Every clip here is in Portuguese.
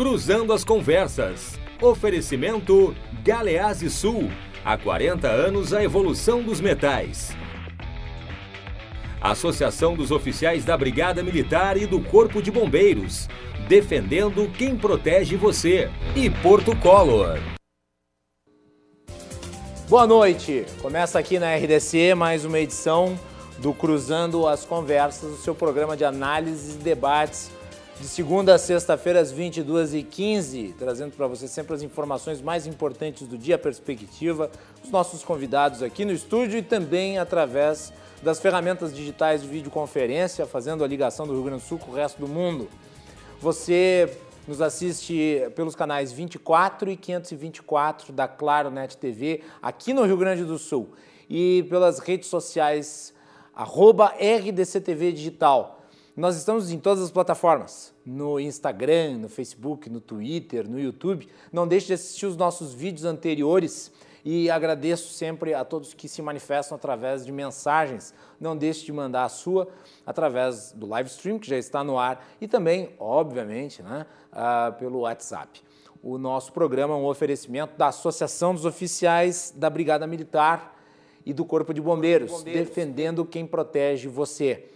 Cruzando as Conversas. Oferecimento Galeazzi Sul. Há 40 anos a evolução dos metais. Associação dos Oficiais da Brigada Militar e do Corpo de Bombeiros. Defendendo quem protege você. E Porto Color. Boa noite. Começa aqui na RDC mais uma edição do Cruzando as Conversas, o seu programa de análises e debates de segunda a sexta-feira às 22h15, trazendo para você sempre as informações mais importantes do dia, a perspectiva, os nossos convidados aqui no estúdio e também através das ferramentas digitais de videoconferência, fazendo a ligação do Rio Grande do Sul com o resto do mundo. Você nos assiste pelos canais 24 e 524 da Claro Net TV, aqui no Rio Grande do Sul, e pelas redes sociais, arroba RDCTV Digital. Nós estamos em todas as plataformas, no Instagram, no Facebook, no Twitter, no YouTube. Não deixe de assistir os nossos vídeos anteriores e agradeço sempre a todos que se manifestam através de mensagens. Não deixe de mandar a sua através do live stream que já está no ar e também, obviamente, né, uh, pelo WhatsApp. O nosso programa é um oferecimento da Associação dos Oficiais da Brigada Militar e do Corpo de Bombeiros, Bombeiros. defendendo quem protege você.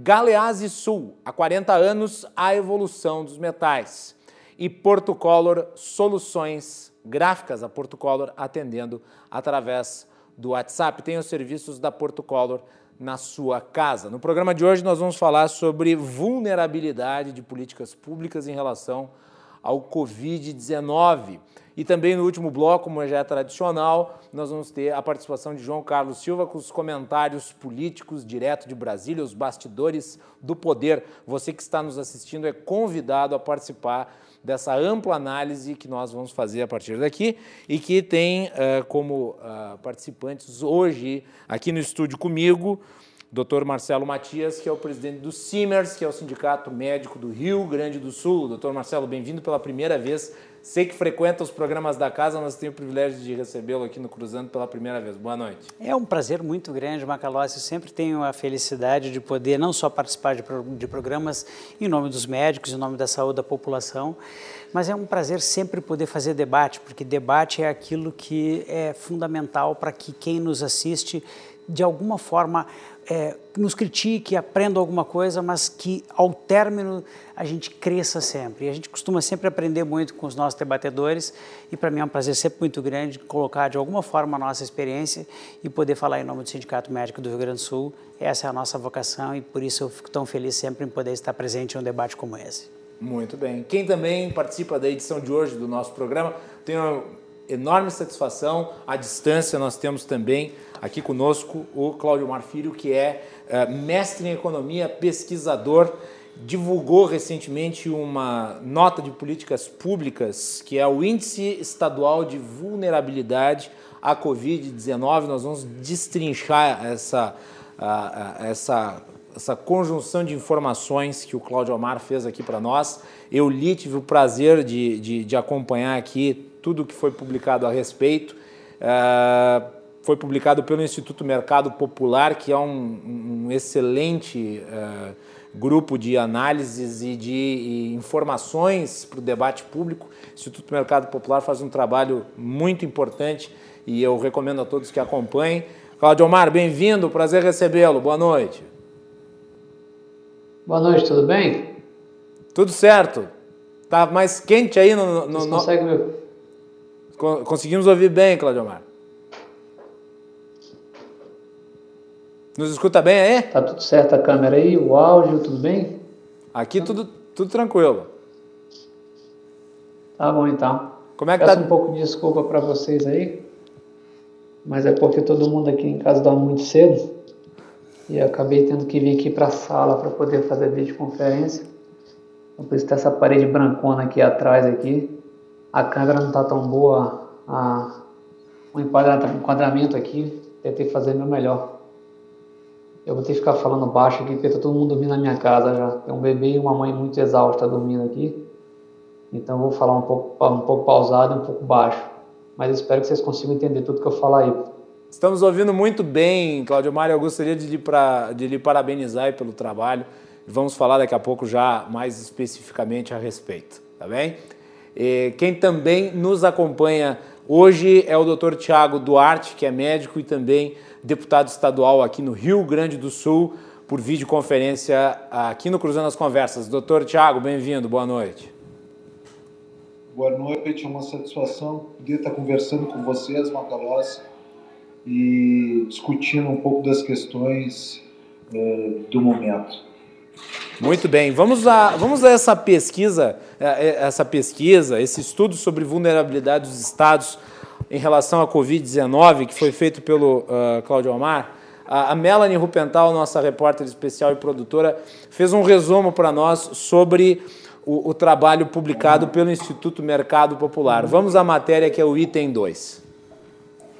Galeazzi Sul, há 40 anos, a evolução dos metais. E Porto Color Soluções Gráficas, a Porto Color atendendo através do WhatsApp. Tem os serviços da Porto Color na sua casa. No programa de hoje nós vamos falar sobre vulnerabilidade de políticas públicas em relação ao Covid-19. E também no último bloco, como já é tradicional, nós vamos ter a participação de João Carlos Silva com os comentários políticos direto de Brasília, os bastidores do poder. Você que está nos assistindo é convidado a participar dessa ampla análise que nós vamos fazer a partir daqui e que tem uh, como uh, participantes hoje aqui no estúdio comigo Dr. Marcelo Matias, que é o presidente do CIMERS, que é o Sindicato Médico do Rio Grande do Sul. Doutor Marcelo, bem-vindo pela primeira vez. Sei que frequenta os programas da casa, nós temos o privilégio de recebê-lo aqui no Cruzando pela primeira vez. Boa noite. É um prazer muito grande, Macalossi. Eu sempre tenho a felicidade de poder não só participar de, de programas em nome dos médicos, em nome da saúde da população, mas é um prazer sempre poder fazer debate, porque debate é aquilo que é fundamental para que quem nos assiste, de alguma forma, é, nos critique, aprenda alguma coisa, mas que ao término a gente cresça sempre. E a gente costuma sempre aprender muito com os nossos debatedores e para mim é um prazer sempre muito grande colocar de alguma forma a nossa experiência e poder falar em nome do Sindicato Médico do Rio Grande do Sul. Essa é a nossa vocação e por isso eu fico tão feliz sempre em poder estar presente em um debate como esse. Muito bem. Quem também participa da edição de hoje do nosso programa, tenho enorme satisfação. À distância, nós temos também aqui conosco o Cláudio Marfilho, que é uh, mestre em economia, pesquisador, divulgou recentemente uma nota de políticas públicas, que é o Índice Estadual de Vulnerabilidade à Covid-19. Nós vamos destrinchar essa, essa, essa conjunção de informações que o Cláudio Omar fez aqui para nós. Eu li, tive o prazer de, de, de acompanhar aqui tudo que foi publicado a respeito. Uh, foi publicado pelo Instituto Mercado Popular, que é um, um excelente uh, grupo de análises e de e informações para o debate público. O Instituto Mercado Popular faz um trabalho muito importante e eu recomendo a todos que acompanhem. Claudio Omar, bem-vindo, prazer recebê-lo. Boa noite. Boa noite, tudo bem? Tudo certo. Tá mais quente aí no. no no... Conseguimos ouvir bem, Claudio Mar. Nos escuta bem aí? Tá tudo certo a câmera aí, o áudio, tudo bem? Aqui tudo, tudo tranquilo. Tá bom então. Como é que Peço tá? um pouco de desculpa para vocês aí, mas é porque todo mundo aqui em casa dorme muito cedo e acabei tendo que vir aqui para a sala para poder fazer videoconferência. Então, por isso tem essa parede brancona aqui atrás aqui a câmera não está tão boa, a, o enquadramento aqui, tentei fazer meu melhor. Eu vou ter que ficar falando baixo aqui, porque tá todo mundo dormindo na minha casa já. Tem um bebê e uma mãe muito exausta dormindo aqui. Então eu vou falar um pouco, um pouco pausado e um pouco baixo. Mas espero que vocês consigam entender tudo que eu falar aí. Estamos ouvindo muito bem, Cláudio Mário. Eu gostaria de lhe, pra, de lhe parabenizar pelo trabalho. Vamos falar daqui a pouco já mais especificamente a respeito, tá bem? Quem também nos acompanha hoje é o Dr. Tiago Duarte, que é médico e também deputado estadual aqui no Rio Grande do Sul, por videoconferência aqui no Cruzando as Conversas. Doutor Tiago, bem-vindo, boa noite. Boa noite, é uma satisfação poder estar conversando com vocês, Macalós, e discutindo um pouco das questões uh, do momento. Muito bem, vamos a, vamos a essa pesquisa, eh, eh, essa pesquisa, esse estudo sobre vulnerabilidade dos estados em relação à Covid-19, que foi feito pelo uh, Cláudio Omar. A, a Melanie Rupental, nossa repórter especial e produtora, fez um resumo para nós sobre o, o trabalho publicado pelo Instituto Mercado Popular. Vamos à matéria que é o item 2.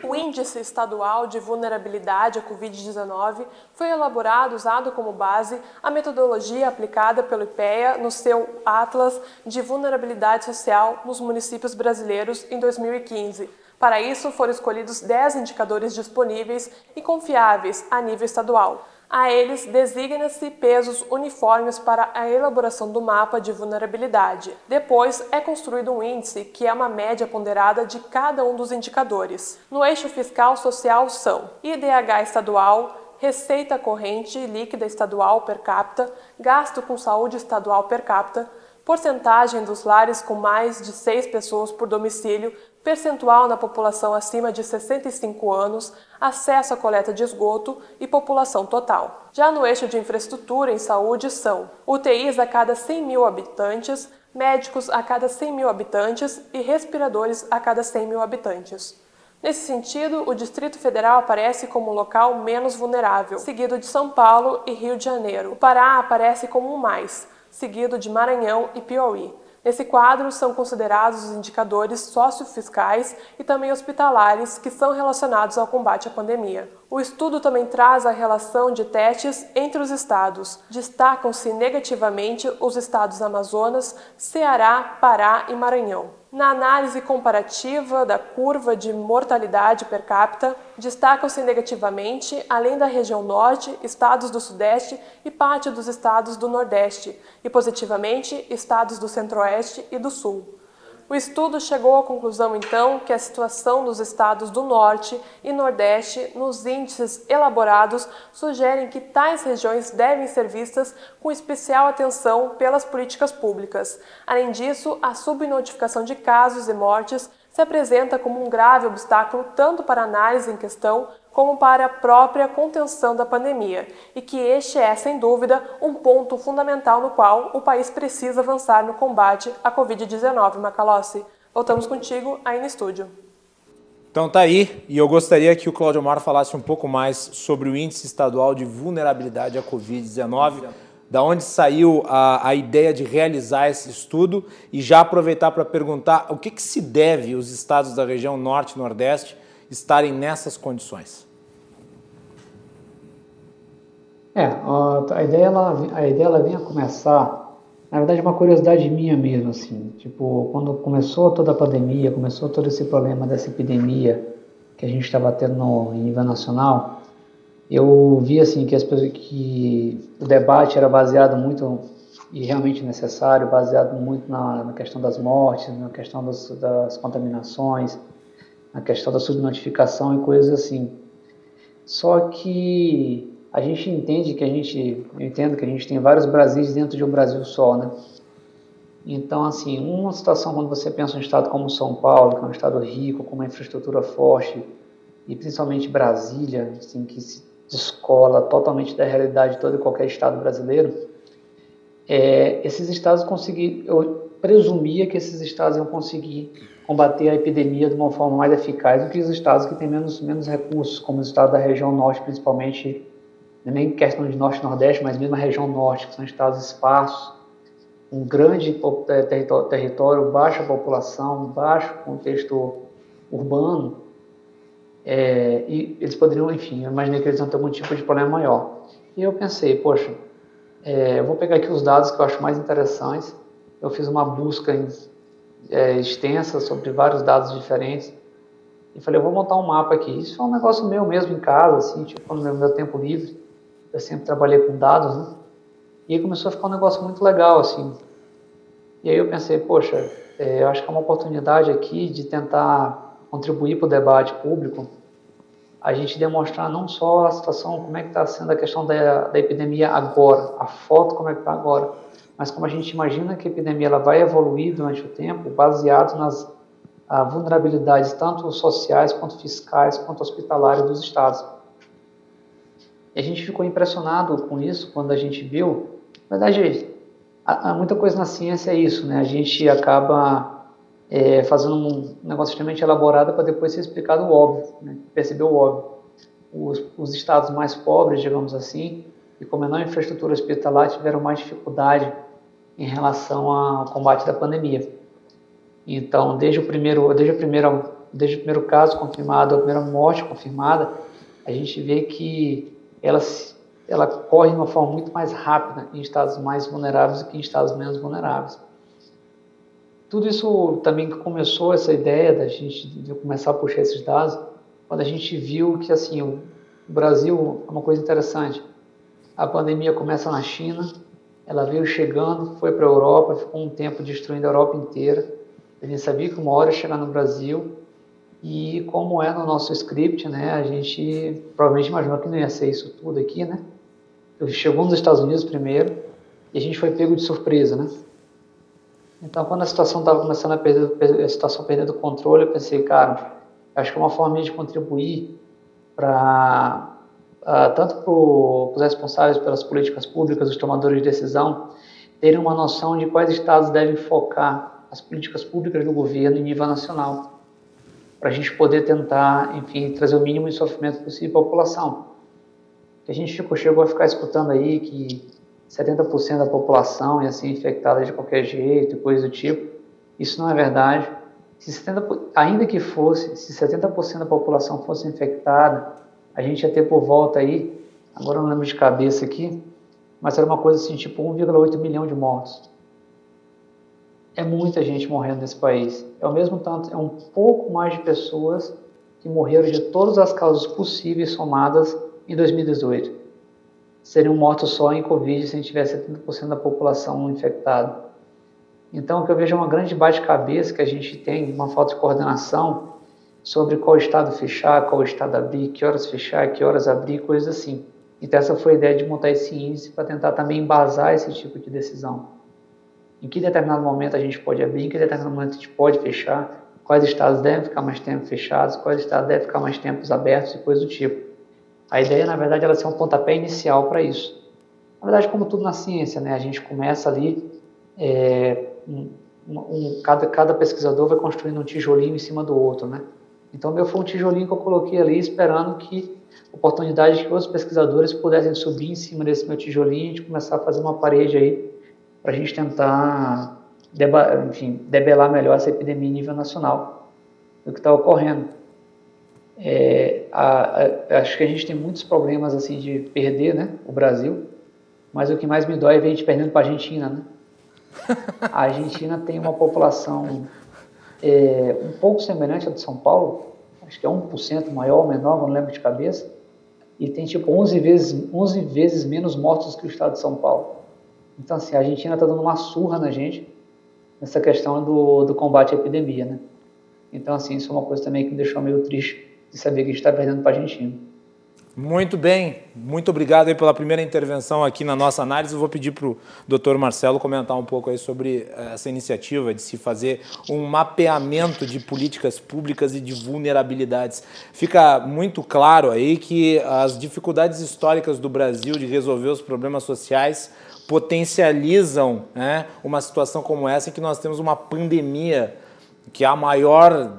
O Índice Estadual de Vulnerabilidade à Covid-19 foi elaborado usado como base a metodologia aplicada pelo IPEA no seu Atlas de Vulnerabilidade Social nos Municípios Brasileiros em 2015. Para isso, foram escolhidos 10 indicadores disponíveis e confiáveis a nível estadual. A eles designa-se pesos uniformes para a elaboração do mapa de vulnerabilidade. Depois é construído um índice, que é uma média ponderada de cada um dos indicadores. No eixo fiscal social são IDH estadual, receita corrente líquida estadual per capita, gasto com saúde estadual per capita, porcentagem dos lares com mais de seis pessoas por domicílio, percentual na população acima de 65 anos, acesso à coleta de esgoto e população total. Já no eixo de infraestrutura em saúde são UTIs a cada 100 mil habitantes, médicos a cada 100 mil habitantes e respiradores a cada 100 mil habitantes. Nesse sentido, o Distrito Federal aparece como o local menos vulnerável, seguido de São Paulo e Rio de Janeiro. O Pará aparece como o mais, seguido de Maranhão e Piauí. Nesse quadro são considerados os indicadores sociofiscais e também hospitalares que são relacionados ao combate à pandemia. O estudo também traz a relação de testes entre os estados. Destacam-se negativamente os estados Amazonas, Ceará, Pará e Maranhão. Na análise comparativa da curva de mortalidade per capita, destacam-se negativamente, além da região norte, estados do sudeste e parte dos estados do nordeste, e positivamente, estados do centro-oeste e do sul. O estudo chegou à conclusão, então, que a situação dos estados do Norte e Nordeste, nos índices elaborados, sugerem que tais regiões devem ser vistas com especial atenção pelas políticas públicas. Além disso, a subnotificação de casos e mortes se apresenta como um grave obstáculo tanto para a análise em questão como para a própria contenção da pandemia, e que este é, sem dúvida, um ponto fundamental no qual o país precisa avançar no combate à Covid-19. Macalossi, voltamos contigo aí no estúdio. Então tá aí, e eu gostaria que o Claudio Mar falasse um pouco mais sobre o índice estadual de vulnerabilidade à Covid-19 da onde saiu a, a, ideia de realizar esse estudo e já aproveitar para perguntar o que, que se deve os estados da região norte e nordeste estarem nessas condições. É, a ideia, ela, a ideia ela vinha começar, na verdade, uma curiosidade minha mesmo, assim, tipo, quando começou toda a pandemia, começou todo esse problema dessa epidemia que a gente estava tendo no, em nível nacional, eu vi assim que, as, que o debate era baseado muito e realmente necessário, baseado muito na, na questão das mortes, na questão das, das, contaminações, na questão da subnotificação e coisas assim. Só que a gente entende que a gente, eu entendo que a gente tem vários Brasis dentro de um Brasil só, né? Então, assim, uma situação quando você pensa em um estado como São Paulo, que é um estado rico, com uma infraestrutura forte, e principalmente Brasília, assim, que se descola totalmente da realidade de todo e qualquer estado brasileiro, é, esses estados conseguir, eu presumia que esses estados iam conseguir combater a epidemia de uma forma mais eficaz do que os estados que têm menos, menos recursos, como os estados da região norte, principalmente, é nem questão de norte e nordeste, mas mesmo a região norte, que são estados esparsos, um grande é, território, território baixa população, baixo contexto urbano, é, e eles poderiam, enfim, eu imaginei que eles iam ter algum tipo de problema maior. E eu pensei, poxa, é, eu vou pegar aqui os dados que eu acho mais interessantes. Eu fiz uma busca em, é, extensa sobre vários dados diferentes e falei, eu vou montar um mapa aqui. Isso é um negócio meu mesmo em casa, assim, tipo, no meu, meu tempo livre. Eu sempre trabalhei com dados, né? E aí começou a ficar um negócio muito legal, assim. E aí eu pensei, poxa, é, eu acho que é uma oportunidade aqui de tentar contribuir para o debate público, a gente demonstrar não só a situação, como é que está sendo a questão da, da epidemia agora, a foto como é que está agora, mas como a gente imagina que a epidemia ela vai evoluir durante o tempo, baseado nas a, vulnerabilidades tanto sociais quanto fiscais quanto hospitalares dos estados. A gente ficou impressionado com isso quando a gente viu, na verdade, há, há muita coisa na ciência é isso, né? A gente acaba é, fazendo um negócio extremamente elaborado para depois ser explicado o óbvio, né? perceber o óbvio. Os, os, estados mais pobres, digamos assim, e com menor infraestrutura hospitalar, tiveram mais dificuldade em relação ao combate da pandemia. Então, desde o primeiro, desde o primeiro, desde o primeiro caso confirmado, a primeira morte confirmada, a gente vê que ela, ela corre de uma forma muito mais rápida em estados mais vulneráveis do que em estados menos vulneráveis. Tudo isso também começou essa ideia da gente de começar a puxar esses dados quando a gente viu que assim o Brasil é uma coisa interessante. A pandemia começa na China, ela veio chegando, foi para a Europa, ficou um tempo destruindo a Europa inteira. A gente sabia que uma hora ia chegar no Brasil e como é no nosso script, né, a gente provavelmente imaginou que não ia ser isso tudo aqui, né? Chegou nos Estados Unidos primeiro e a gente foi pego de surpresa, né? Então, quando a situação estava começando a perder, a situação perdendo controle, eu pensei, cara, acho que é uma forma de contribuir para uh, tanto para os responsáveis pelas políticas públicas, os tomadores de decisão, terem uma noção de quais estados devem focar as políticas públicas do governo em nível nacional, para a gente poder tentar, enfim, trazer o mínimo de sofrimento possível para a população. A gente ficou, chegou a ficar escutando aí que 70% da população ia ser infectada de qualquer jeito e coisa do tipo. Isso não é verdade. Se 70, ainda que fosse, se 70% da população fosse infectada, a gente ia ter por volta aí, agora eu não lembro de cabeça aqui, mas era uma coisa assim, tipo 1,8 milhão de mortos. É muita gente morrendo nesse país. É o mesmo tanto, é um pouco mais de pessoas que morreram de todas as causas possíveis somadas em 2018 seriam mortos só em Covid se a gente tivesse 70% da população infectada. Então, o que eu vejo é uma grande bate-cabeça que a gente tem, uma falta de coordenação sobre qual estado fechar, qual estado abrir, que horas fechar, que horas abrir, coisas assim. Então, essa foi a ideia de montar esse índice para tentar também embasar esse tipo de decisão. Em que determinado momento a gente pode abrir, em que determinado momento a gente pode fechar, quais estados devem ficar mais tempo fechados, quais estados devem ficar mais tempos abertos e coisas do tipo. A ideia, na verdade, ela é ser um pontapé inicial para isso. Na verdade, como tudo na ciência, né? A gente começa ali, é, um, um, cada, cada pesquisador vai construindo um tijolinho em cima do outro, né? Então, meu foi um tijolinho que eu coloquei ali, esperando que oportunidade que outros pesquisadores pudessem subir em cima desse meu tijolinho e começar a fazer uma parede aí para a gente tentar, enfim, debelar melhor essa epidemia em nível nacional do que está ocorrendo. É, a, a, acho que a gente tem muitos problemas assim de perder, né, o Brasil. Mas o que mais me dói é ver a gente perdendo para a Argentina, né? A Argentina tem uma população é, um pouco semelhante à de São Paulo, acho que é 1% maior ou menor, não lembro de cabeça, e tem tipo 11 vezes, 11 vezes menos mortos que o estado de São Paulo. Então, assim, a Argentina está dando uma surra na gente nessa questão do, do combate à epidemia, né? Então, assim, isso é uma coisa também que me deixou meio triste de saber que a gente está perdendo para a Argentina. Muito bem, muito obrigado pela primeira intervenção aqui na nossa análise. Eu vou pedir para o doutor Marcelo comentar um pouco aí sobre eh, essa iniciativa de se fazer um mapeamento de políticas públicas e de vulnerabilidades. Fica muito claro aí que as dificuldades históricas do Brasil de resolver os problemas sociais potencializam né, uma situação como essa em que nós temos uma pandemia que é a maior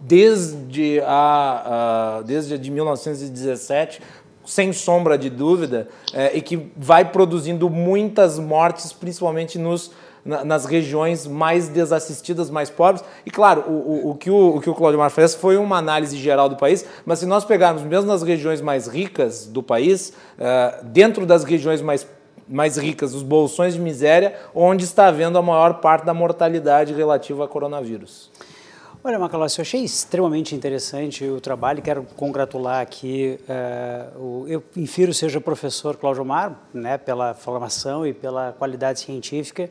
desde a, a desde a de 1917 sem sombra de dúvida, é, e que vai produzindo muitas mortes, principalmente nos, na, nas regiões mais desassistidas, mais pobres. E claro, o, o, o que o, o que o Claudio fez foi uma análise geral do país, mas se nós pegarmos mesmo nas regiões mais ricas do país, é, dentro das regiões mais mais ricas, os bolsões de miséria, onde está havendo a maior parte da mortalidade relativa ao coronavírus. Olha, Macalossi, eu achei extremamente interessante o trabalho quero congratular aqui, uh, eu infiro seja o professor Cláudio Mar, né, pela formação e pela qualidade científica,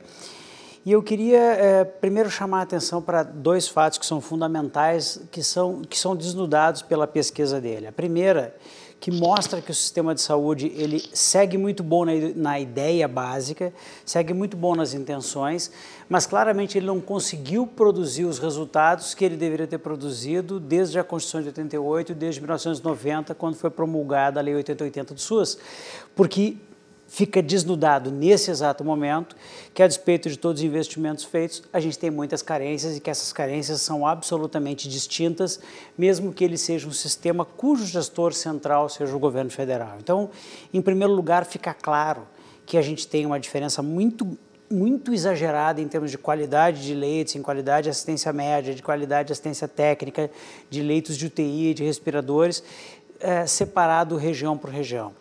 E eu queria é, primeiro chamar a atenção para dois fatos que são fundamentais, que são, que são desnudados pela pesquisa dele. A primeira, que mostra que o sistema de saúde ele segue muito bom na, na ideia básica, segue muito bom nas intenções, mas claramente ele não conseguiu produzir os resultados que ele deveria ter produzido desde a Constituição de 88, desde 1990, quando foi promulgada a Lei 8080 do SUS, porque fica desnudado nesse exato momento que, a despeito de todos os investimentos feitos, a gente tem muitas carências e que essas carências são absolutamente distintas, mesmo que ele seja um sistema cujo gestor central seja o governo federal. Então, em primeiro lugar, fica claro que a gente tem uma diferença muito muito exagerada em termos de qualidade de leitos, em qualidade de assistência média, de qualidade de assistência técnica, de leitos de UTI, de respiradores, é, separado região por região.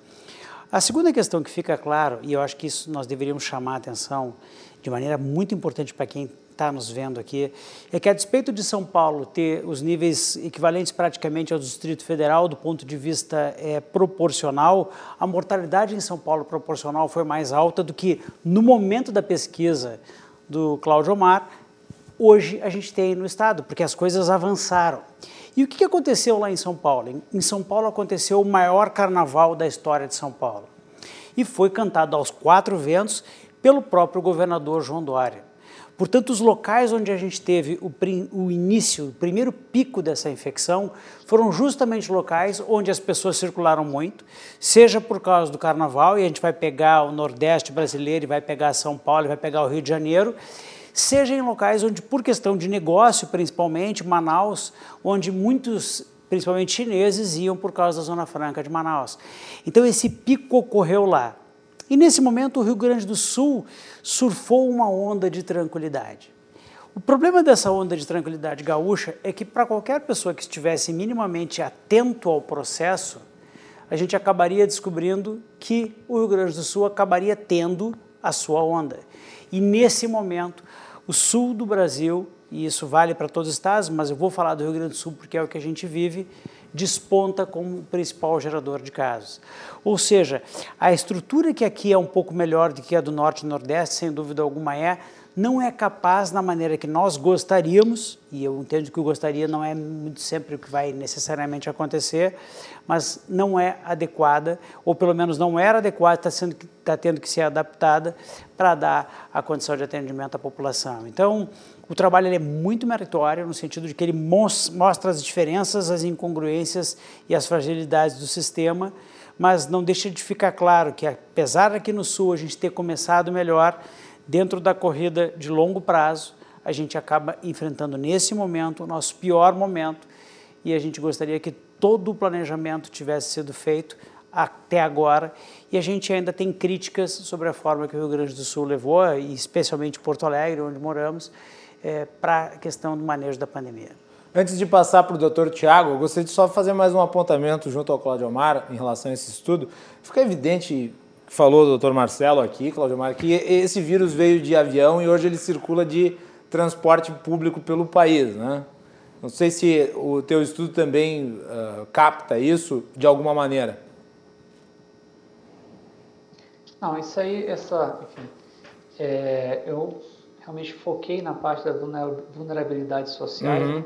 A segunda questão que fica claro, e eu acho que isso nós deveríamos chamar a atenção de maneira muito importante para quem está nos vendo aqui, é que a despeito de São Paulo ter os níveis equivalentes praticamente ao Distrito Federal do ponto de vista é, proporcional, a mortalidade em São Paulo proporcional foi mais alta do que no momento da pesquisa do Cláudio Omar, hoje a gente tem no Estado, porque as coisas avançaram. E o que aconteceu lá em São Paulo? Em São Paulo aconteceu o maior carnaval da história de São Paulo. E foi cantado aos quatro ventos pelo próprio governador João Dória. Portanto, os locais onde a gente teve o, o, início, o primeiro pico dessa infecção, foram justamente locais onde as pessoas circularam muito, seja por causa do carnaval, e a gente vai pegar o Nordeste brasileiro, vai pegar São Paulo, vai pegar o Rio de Janeiro, seja em locais onde, por questão de negócio, principalmente Manaus, onde muitos, principalmente chineses, iam por causa da Zona Franca de Manaus. Então esse pico ocorreu lá. E nesse momento o Rio Grande do Sul surfou uma onda de tranquilidade. O problema dessa onda de tranquilidade gaúcha é que para qualquer pessoa que estivesse minimamente atento ao processo, a gente acabaria descobrindo que o Rio Grande do Sul acabaria tendo a sua onda. E nesse momento, o sul do Brasil, e isso vale para todos os estados, mas eu vou falar do Rio Grande do Sul porque é o que a gente vive, desponta como o principal gerador de casos. Ou seja, a estrutura que aqui é um pouco melhor do que a do Norte e Nordeste, sem dúvida alguma é, não é capaz na maneira que nós gostaríamos, e eu entendo que o gostaria não é muito sempre o que vai necessariamente acontecer, mas não é adequada, ou pelo menos não era adequada, está, está tendo que ser adaptada para dar a condição de atendimento à população. Então, o trabalho é muito meritório, no sentido de que ele mostra as diferenças, as incongruências e as fragilidades do sistema, mas não deixa de ficar claro que, apesar aqui no Sul a gente ter começado melhor, dentro da corrida de longo prazo, a gente acaba enfrentando nesse momento o nosso pior momento e a gente gostaria que todo o planejamento tivesse sido feito até agora e a gente ainda tem críticas sobre a forma que o Rio Grande do Sul levou, e especialmente Porto Alegre, onde moramos, é, para a questão do manejo da pandemia. Antes de passar para o doutor Tiago, eu gostaria de só fazer mais um apontamento junto ao Claudio Omar em relação a esse estudo. Fica evidente falou o doutor Marcelo aqui, Claudio Mar, que esse vírus veio de avião e hoje ele circula de transporte público pelo país, né? Não sei se o teu estudo também uh, capta isso de alguma maneira. Não, isso aí, essa, enfim, é, eu realmente foquei na parte das vulnerabilidades sociais, uhum.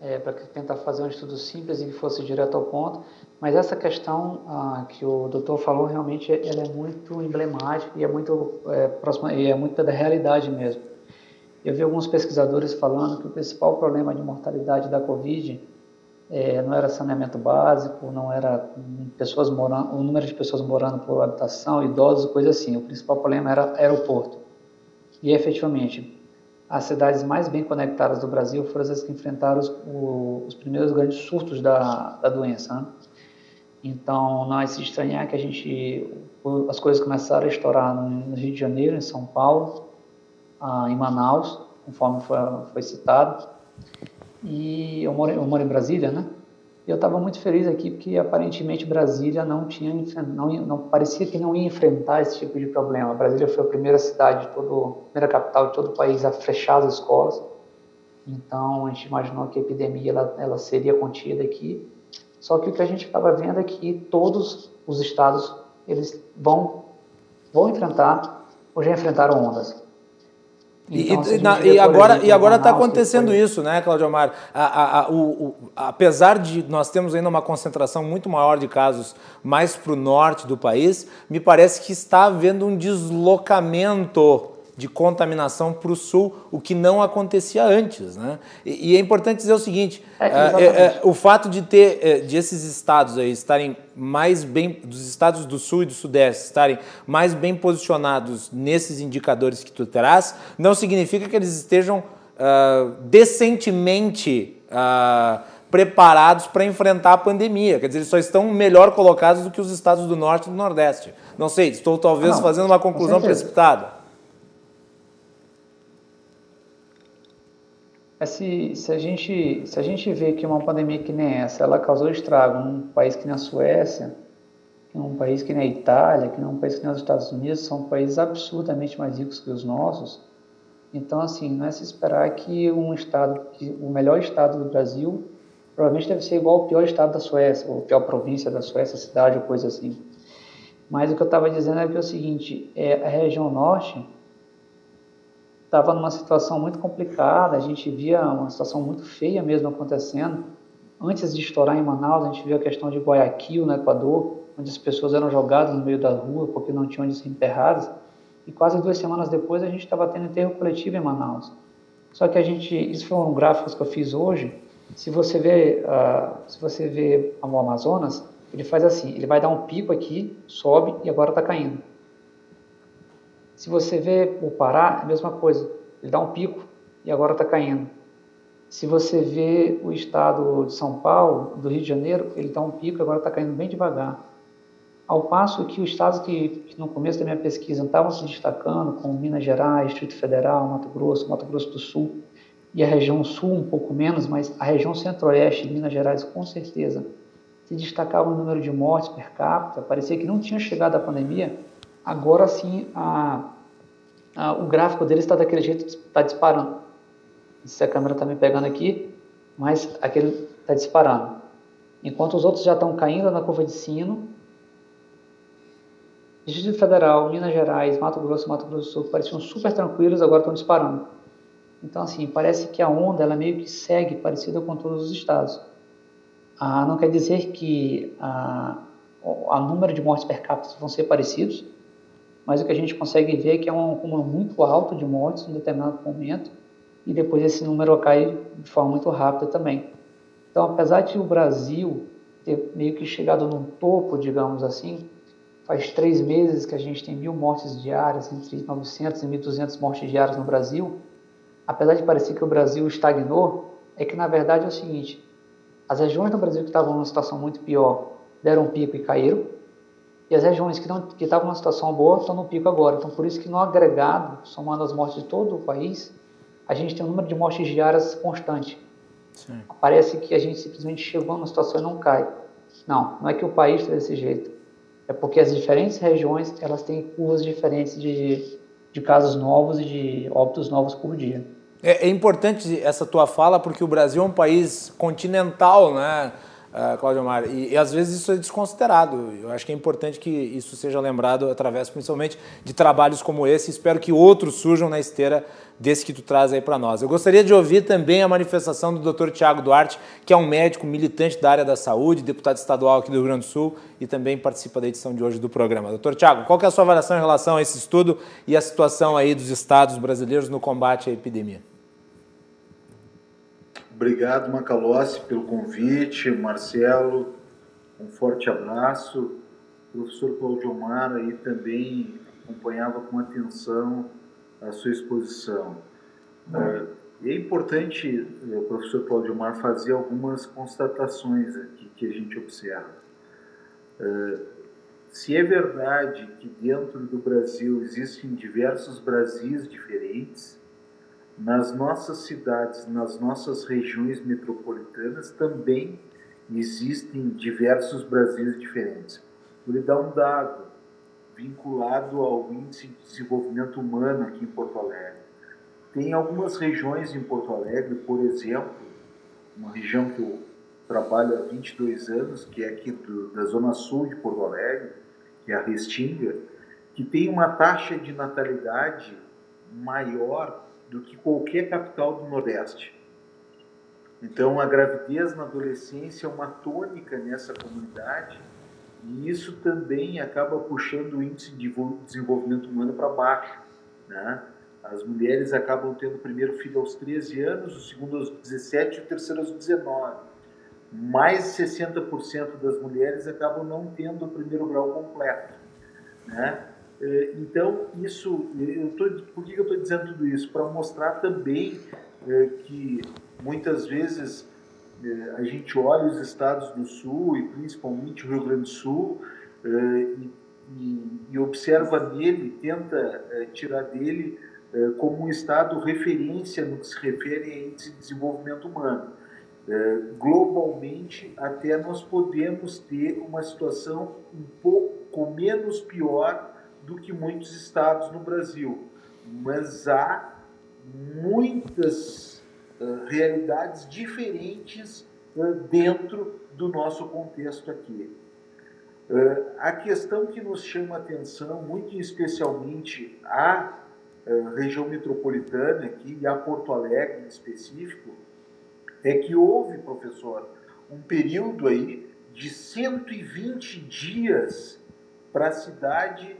é, para tentar fazer um estudo simples e que fosse direto ao ponto. Mas essa questão ah, que o doutor falou realmente ela é muito emblemática e é muito é, próxima e é muito da realidade mesmo. Eu vi alguns pesquisadores falando que o principal problema de mortalidade da Covid é, não era saneamento básico, não era pessoas morando, o número de pessoas morando por habitação, idosos, coisa assim. O principal problema era aeroporto. E efetivamente, as cidades mais bem conectadas do Brasil foram as que enfrentaram os, os primeiros grandes surtos da, da doença. Né? Então, não é se estranhar que a gente, as coisas começaram a estourar no Rio de Janeiro, em São Paulo, ah, em Manaus, conforme foi, foi citado. E eu moro, eu moro em Brasília, né? E eu estava muito feliz aqui porque aparentemente Brasília não tinha, não, não parecia que não ia enfrentar esse tipo de problema. Brasília foi a primeira cidade, todo, a primeira capital de todo o país a fechar as escolas. Então a gente imaginou que a epidemia ela, ela seria contida aqui só que o que a gente estava vendo é que todos os estados eles vão, vão enfrentar ou já enfrentaram ondas. Então, e, na, e, agora e agora está acontecendo foi... isso, né, Claudio Amar? A, a, a, o, o, apesar de nós temos ainda uma concentração muito maior de casos mais para o norte do país, me parece que está havendo um deslocamento de contaminação para o sul, o que não acontecia antes. Né? E, e é importante dizer o seguinte: é, é, é, o fato de ter é, de esses estados aí estarem mais bem, dos estados do sul e do sudeste estarem mais bem posicionados nesses indicadores que tu terás, não significa que eles estejam uh, decentemente uh, preparados para enfrentar a pandemia. Quer dizer, eles só estão melhor colocados do que os estados do norte e do nordeste. Não sei, estou talvez não, fazendo uma conclusão precipitada. É se, se, a gente, se a gente vê que uma pandemia que nem essa, ela causou estrago num país que nem a Suécia, que num país que nem a Itália, que num país que nem os Estados Unidos, são países absurdamente mais ricos que os nossos. Então, assim, não é se esperar que um estado, que o melhor estado do Brasil, provavelmente deve ser igual ao pior estado da Suécia, ou pior província da Suécia, cidade ou coisa assim. Mas o que eu estava dizendo é que é o seguinte, é, a região norte estava numa situação muito complicada, a gente via uma situação muito feia mesmo acontecendo. Antes de estourar em Manaus, a gente viu a questão de Guayaquil, no Equador, onde as pessoas eram jogadas no meio da rua porque não tinham onde ser enterradas. E quase duas semanas depois a gente estava tendo enterro coletivo em Manaus. Só que a gente, isso foram gráficos que eu fiz hoje. Se você vê, uh, se você vê o Amazonas, ele faz assim, ele vai dar um pico aqui, sobe e agora está caindo. Se você vê o Pará, é a mesma coisa. Ele dá um pico e agora está caindo. Se você vê o estado de São Paulo, do Rio de Janeiro, ele dá um pico e agora está caindo bem devagar. Ao passo que os estados que, que no começo da minha pesquisa estavam se destacando, como Minas Gerais, Distrito Federal, Mato Grosso, Mato Grosso do Sul, e a região sul um pouco menos, mas a região centro-oeste, Minas Gerais, com certeza, se destacava no número de mortes per capita, parecia que não tinha chegado a pandemia, Agora sim, a, a, o gráfico dele está daquele jeito, está disparando. Se a câmera está me pegando aqui, mas aquele está disparando. Enquanto os outros já estão caindo na curva de sino, Distrito Federal, Minas Gerais, Mato Grosso, Mato Grosso do Sul pareciam super tranquilos, agora estão disparando. Então, assim, parece que a onda ela meio que segue parecida com todos os estados. Ah, não quer dizer que a, a número de mortes per capita vão ser parecidos, mas o que a gente consegue ver é que é um acúmulo muito alto de mortes em determinado momento e depois esse número cai de forma muito rápida também. Então, apesar de o Brasil ter meio que chegado no topo, digamos assim, faz três meses que a gente tem mil mortes diárias, entre 900 e 1.200 mortes diárias no Brasil, apesar de parecer que o Brasil estagnou, é que na verdade é o seguinte, as regiões do Brasil que estavam numa situação muito pior deram um pico e caíram, e as regiões que, não, que estavam numa situação boa estão no pico agora. Então, por isso que no agregado, somando as mortes de todo o país, a gente tem um número de mortes diárias constante. Sim. Parece que a gente simplesmente chegou numa situação e não cai. Não, não é que o país está desse jeito. É porque as diferentes regiões elas têm curvas diferentes de, de casos novos e de óbitos novos por dia. É, é importante essa tua fala porque o Brasil é um país continental, né? Uh, Cláudio Mar. E, e, às vezes isso é desconsiderado. Eu acho que é importante que isso seja lembrado através, principalmente, de trabalhos como esse. Espero que outros surjam na esteira desse que tu traz aí para nós. Eu gostaria de ouvir também a manifestação do Dr. Tiago Duarte, que é um médico militante da área da saúde, deputado estadual aqui do Rio Grande do Sul e também participa da edição de hoje do programa. Doutor Tiago, qual é a sua avaliação em relação a esse estudo e a situação aí dos estados brasileiros no combate à epidemia? Obrigado, Macalossi, pelo convite. Marcelo, um forte abraço. O professor Claudio Omar aí também acompanhava com atenção a sua exposição. É, é importante, o professor Claudio Omar, fazer algumas constatações aqui que a gente observa. É, se é verdade que dentro do Brasil existem diversos Brasis diferentes, nas nossas cidades, nas nossas regiões metropolitanas também existem diversos Brasis diferentes. Vou lhe dar um dado vinculado ao índice de desenvolvimento humano aqui em Porto Alegre. Tem algumas regiões em Porto Alegre, por exemplo, uma região que eu trabalho há 22 anos, que é aqui do, da zona sul de Porto Alegre, que é a Restinga, que tem uma taxa de natalidade maior do que qualquer capital do Nordeste. Então, a gravidez na adolescência é uma tônica nessa comunidade e isso também acaba puxando o índice de desenvolvimento humano para baixo. Né? As mulheres acabam tendo o primeiro filho aos 13 anos, o segundo aos 17 e o terceiro aos 19. Mais de 60% das mulheres acabam não tendo o primeiro grau completo. Né? É, então, isso, eu tô, por que eu estou dizendo tudo isso? Para mostrar também é, que muitas vezes é, a gente olha os estados do Sul e principalmente o Rio Grande do Sul e, e, e observa nele, tenta tirar dele como um estado referência no que se refere a índice de desenvolvimento humano. Globalmente, até nós podemos ter uma situação um pouco menos pior do que muitos estados no Brasil, mas há muitas uh, realidades diferentes uh, dentro do nosso contexto aqui. Uh, a questão que nos chama a atenção, muito especialmente a região metropolitana aqui e a Porto Alegre em específico, é que houve, professor, um período aí de 120 dias para a cidade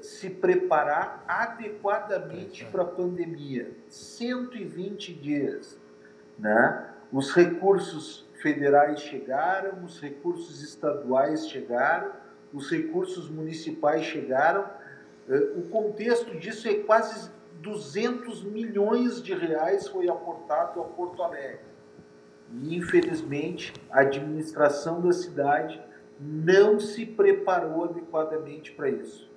se preparar adequadamente para a pandemia. 120 dias. Né? Os recursos federais chegaram, os recursos estaduais chegaram, os recursos municipais chegaram. Eh, o contexto disso é quase 200 milhões de reais foi aportado a Porto Alegre. E, infelizmente, a administração da cidade não se preparou adequadamente para isso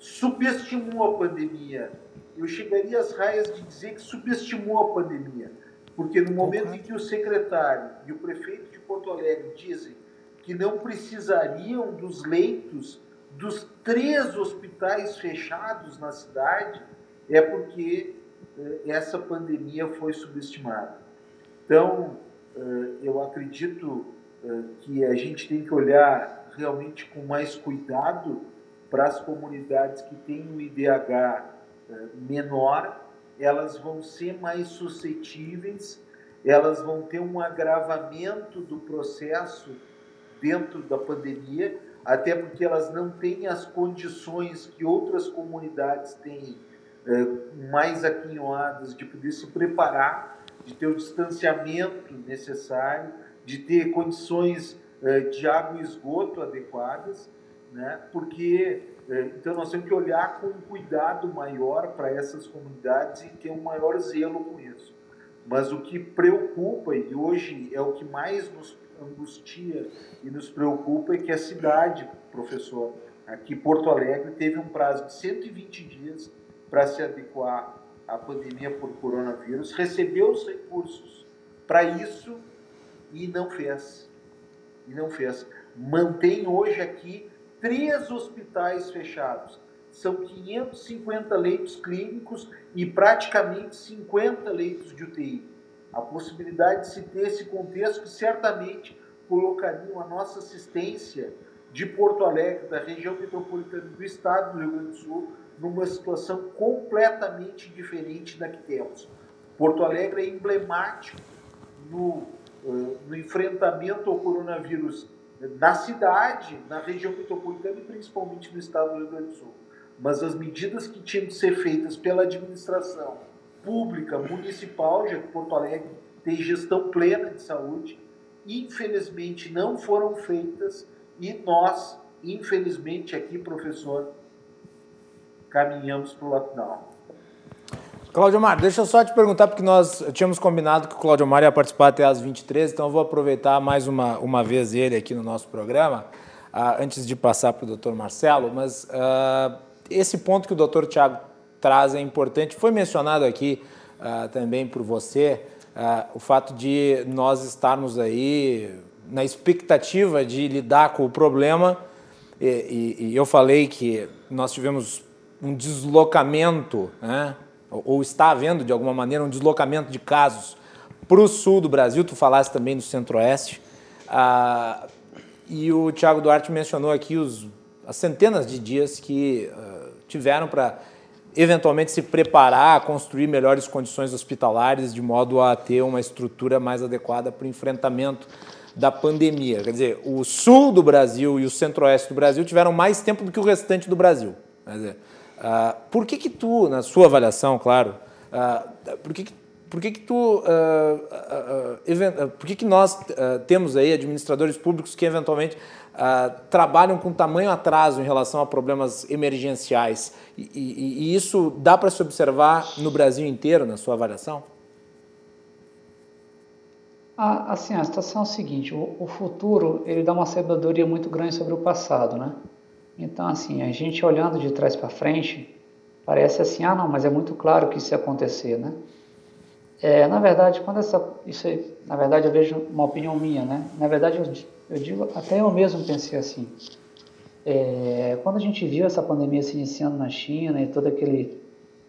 subestimou a pandemia. Eu chegaria às raias de dizer que subestimou a pandemia, porque no momento em que o secretário e o prefeito de Porto Alegre dizem que não precisariam dos leitos dos três hospitais fechados na cidade, é porque eh, essa pandemia foi subestimada. Então, eh, eu acredito eh, que a gente tem que olhar realmente com mais cuidado para as comunidades que têm um IDH eh, menor, elas vão ser mais suscetíveis, elas vão ter um agravamento do processo dentro da pandemia, até porque elas não têm as condições que outras comunidades têm eh, mais aquinhoadas de poder se preparar, de ter o distanciamento necessário, de ter condições eh, de água e esgoto adequadas né? porque é, então nós temos que olhar com cuidado maior para essas comunidades e ter um maior zelo com isso. Mas o que preocupa, e hoje é o que mais nos angustia e nos preocupa, é que a cidade, professor, aqui Porto Alegre, teve um prazo de 120 dias para se adequar à pandemia por coronavírus, recebeu os recursos para isso e não fez. E não fez. Mantém hoje aqui três hospitais fechados. São 550 leitos clínicos e praticamente 50 leitos de UTI. A possibilidade de se ter esse contexto que certamente colocariam a nossa assistência de Porto Alegre, da região metropolitana do estado do Rio Grande do Sul, numa situação completamente diferente da que temos. Porto Alegre é emblemático no, eh, no enfrentamento ao coronavírus na cidade, na região metropolitana e principalmente no estado do Rio Grande do Sul. Mas as medidas que tinham que ser feitas pela administração pública, municipal, já que Porto Alegre tem gestão plena de saúde, infelizmente não foram feitas e nós, infelizmente aqui, professor, caminhamos para o lockdown. Claudio Mar, deixa eu só te perguntar, porque nós tínhamos combinado que o Claudio Mar ia participar até às 23, então eu vou aproveitar mais uma, uma vez ele aqui no nosso programa, uh, antes de passar para o doutor Marcelo, mas uh, esse ponto que o doutor Tiago traz é importante, foi mencionado aqui uh, também por você, o fato de nós estarmos aí na expectativa de lidar com o problema, e, e, e eu falei que nós tivemos um deslocamento, né? Ou está havendo de alguma maneira um deslocamento de casos para o sul do Brasil, tu falaste também no centro-oeste, ah, e o Tiago Duarte mencionou aqui os, as centenas de dias que uh, tiveram para eventualmente se preparar, construir melhores condições hospitalares de modo a ter uma estrutura mais adequada para o enfrentamento da pandemia. Quer dizer, o sul do Brasil e o centro-oeste do Brasil tiveram mais tempo do que o restante do Brasil. Quer dizer, uh, por que que tu, na sua avaliação, claro, uh, por que, que por que, que tu uh, por que, que nós temos aí administradores públicos que eventualmente trabalham com tamanho atraso em relação a problemas emergenciais e, e, e isso dá para se observar no Brasil inteiro na sua avaliação? Ah, assim, a situação é a seguinte, o, o, futuro ele dá uma sabedoria muito grande sobre o passado, né? Então, assim, a gente olhando de trás para frente, parece assim, ah, não, mas é muito claro que isso ia acontecer, né? É, na verdade, quando essa, isso, na verdade, eu vejo uma opinião minha, né? Na verdade, eu, eu digo, até eu mesmo pensei assim. É, quando a gente viu essa pandemia se iniciando na China e toda aquele,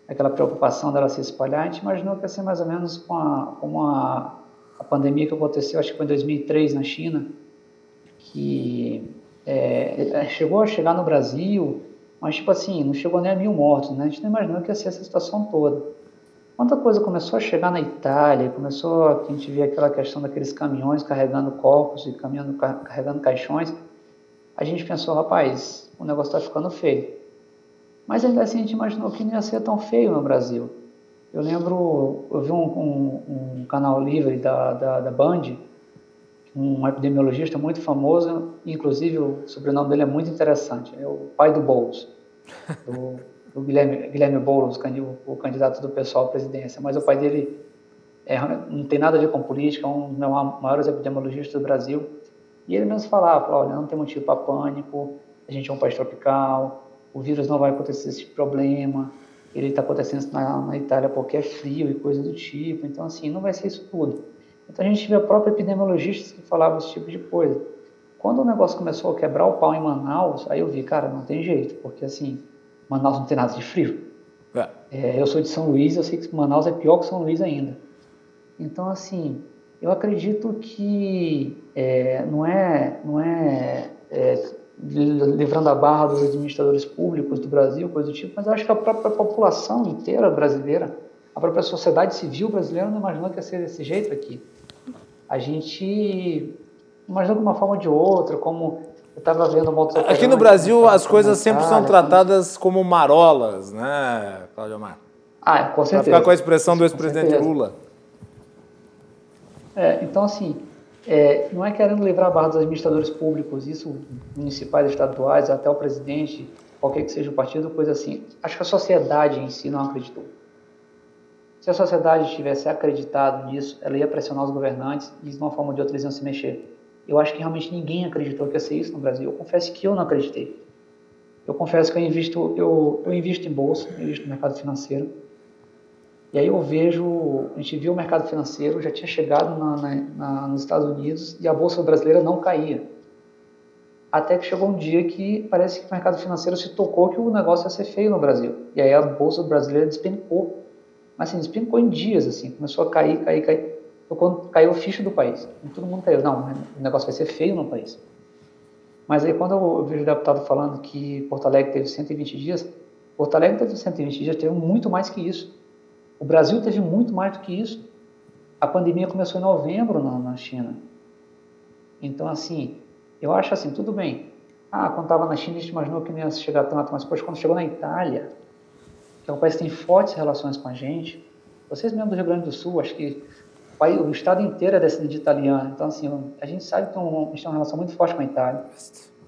aquela preocupação dela se espalhar, a gente imaginou que ia ser mais ou menos com a, com a a pandemia que aconteceu, acho que foi em 2003 na China, que é, é, chegou a chegar no Brasil, mas tipo assim, não chegou nem a mil mortos, né? A gente não imaginou que ia ser essa situação toda. Quando a coisa começou a chegar na Itália, começou a, gente via aquela questão daqueles caminhões carregando corpos e caminhando, carregando caixões, a gente pensou, rapaz, o negócio está ficando feio. Mas ainda assim a gente imaginou que não ia ser tão feio no Brasil. Eu lembro, eu vi um, um, um canal livre da, da, da, Band, um epidemiologista muito famoso, inclusive o sobrenome dele é muito interessante, é o pai do Boulos, do, do Guilherme, Guilherme Boulos, o candidato do pessoal à presidência, mas o pai dele é, não tem nada a ver com política, é um dos maiores epidemiologistas do Brasil, e ele mesmo falava, olha, não tem motivo para pânico, a gente é um país tropical, o vírus não vai acontecer esse problema, ele está acontecendo na, na, Itália porque é frio e coisa do tipo, então assim, não vai ser isso tudo. Então a gente vê a própria epidemiologista que falava esse tipo de coisa. Quando o negócio começou a quebrar o pau em Manaus, aí eu vi, cara, não tem jeito, porque assim, Manaus não tem nada de frio. É. É, eu sou de São Luís, eu sei que Manaus é pior que São Luís ainda. Então assim, eu acredito que é, não é, não é, é livrando a barra dos administradores públicos do Brasil, coisa do tipo, mas eu acho que a própria população inteira brasileira, a própria sociedade civil brasileira não imaginou que ia ser desse jeito aqui. A gente imaginou de uma forma ou de outra, como eu estava vendo uma outra Aqui no Brasil as coisas sempre são tratadas como marolas, né, Cláudio Amar? Ah, com certeza. Para ficar com a expressão do ex-presidente Lula. É, então, assim, é, não é querendo livrar a barra dos administradores públicos, isso municipais, estaduais, até o presidente, qualquer que seja o partido, coisa assim. Acho que a sociedade em si não acreditou. Se a sociedade tivesse acreditado nisso, ela ia pressionar os governantes e de uma forma ou de outra eles iam se mexer. Eu acho que realmente ninguém acreditou que ia ser isso no Brasil. Eu confesso que eu não acreditei. Eu confesso que eu invisto, eu, eu invisto em bolsa, eu invisto no mercado financeiro. E aí eu vejo, a gente viu o mercado financeiro, já tinha chegado na, na, na, nos Estados Unidos e a bolsa brasileira não caía. Até que chegou um dia que parece que o mercado financeiro se tocou que o negócio ia ser feio no Brasil. E aí a bolsa brasileira despencou. Mas assim, despencou em dias, assim, começou a cair, cair, cair. Foi quando caiu o ficho do país. E todo mundo caiu. Não, o negócio vai ser feio no país. Mas aí quando eu vejo o deputado falando que Porto Alegre teve 120 dias, Porto Alegre teve 120 dias, teve muito mais que isso. O Brasil teve muito mais do que isso. A pandemia começou em novembro na, na China. Então, assim, eu acho assim, tudo bem. Ah, quando estava na China, a gente imaginou que não ia chegar tanto, mas depois, quando chegou na Itália, é um país tem fortes relações com a gente, vocês mesmo do Rio Grande do Sul, acho que o, país, o estado inteiro é descendente de italiano. Então, assim, a gente sabe que gente tem uma relação muito forte com a Itália.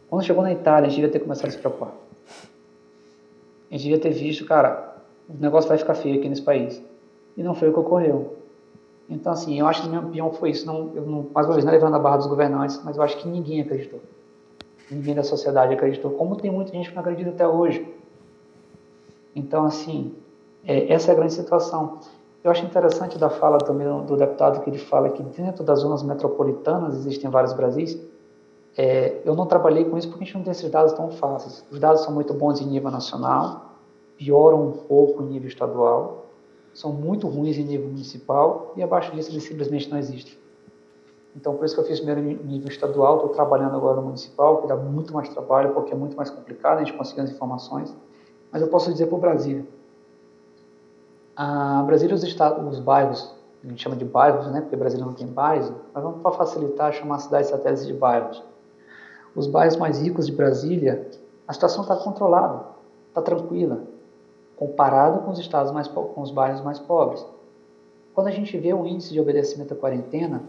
Quando chegou na Itália, a gente devia ter começado a se preocupar. A gente devia ter visto, cara, o negócio vai ficar feio aqui nesse país. E não foi o que ocorreu. Então, assim, eu acho que, na minha opinião, foi isso. Não, eu não, mais uma vez, não é levando a barra dos governantes, mas eu acho que ninguém acreditou. Ninguém da sociedade acreditou, como tem muita gente que não acredita até hoje. Então, assim, é, essa é a grande situação. Eu acho interessante da fala também do deputado que ele fala que dentro das zonas metropolitanas existem vários Brasis. É, eu não trabalhei com isso porque a gente não tem esses dados tão fáceis. Os dados são muito bons em nível nacional, pioram um pouco em nível estadual, são muito ruins em nível municipal e abaixo disso eles simplesmente não existem. Então, por isso que eu fiz primeiro nível estadual, estou trabalhando agora no municipal, que dá muito mais trabalho, porque é muito mais complicado a gente conseguir as informações. Mas eu posso dizer o Brasil, A Brasília, os, estados, os bairros, a gente chama de bairros, né, porque Brasília não tem bairros, mas vamos para facilitar chamar cidades satélites de bairros. Os bairros mais ricos de Brasília, a situação está controlada, está tranquila, comparado com os estados mais com os bairros mais pobres. Quando a gente vê o índice de obedecimento à quarentena,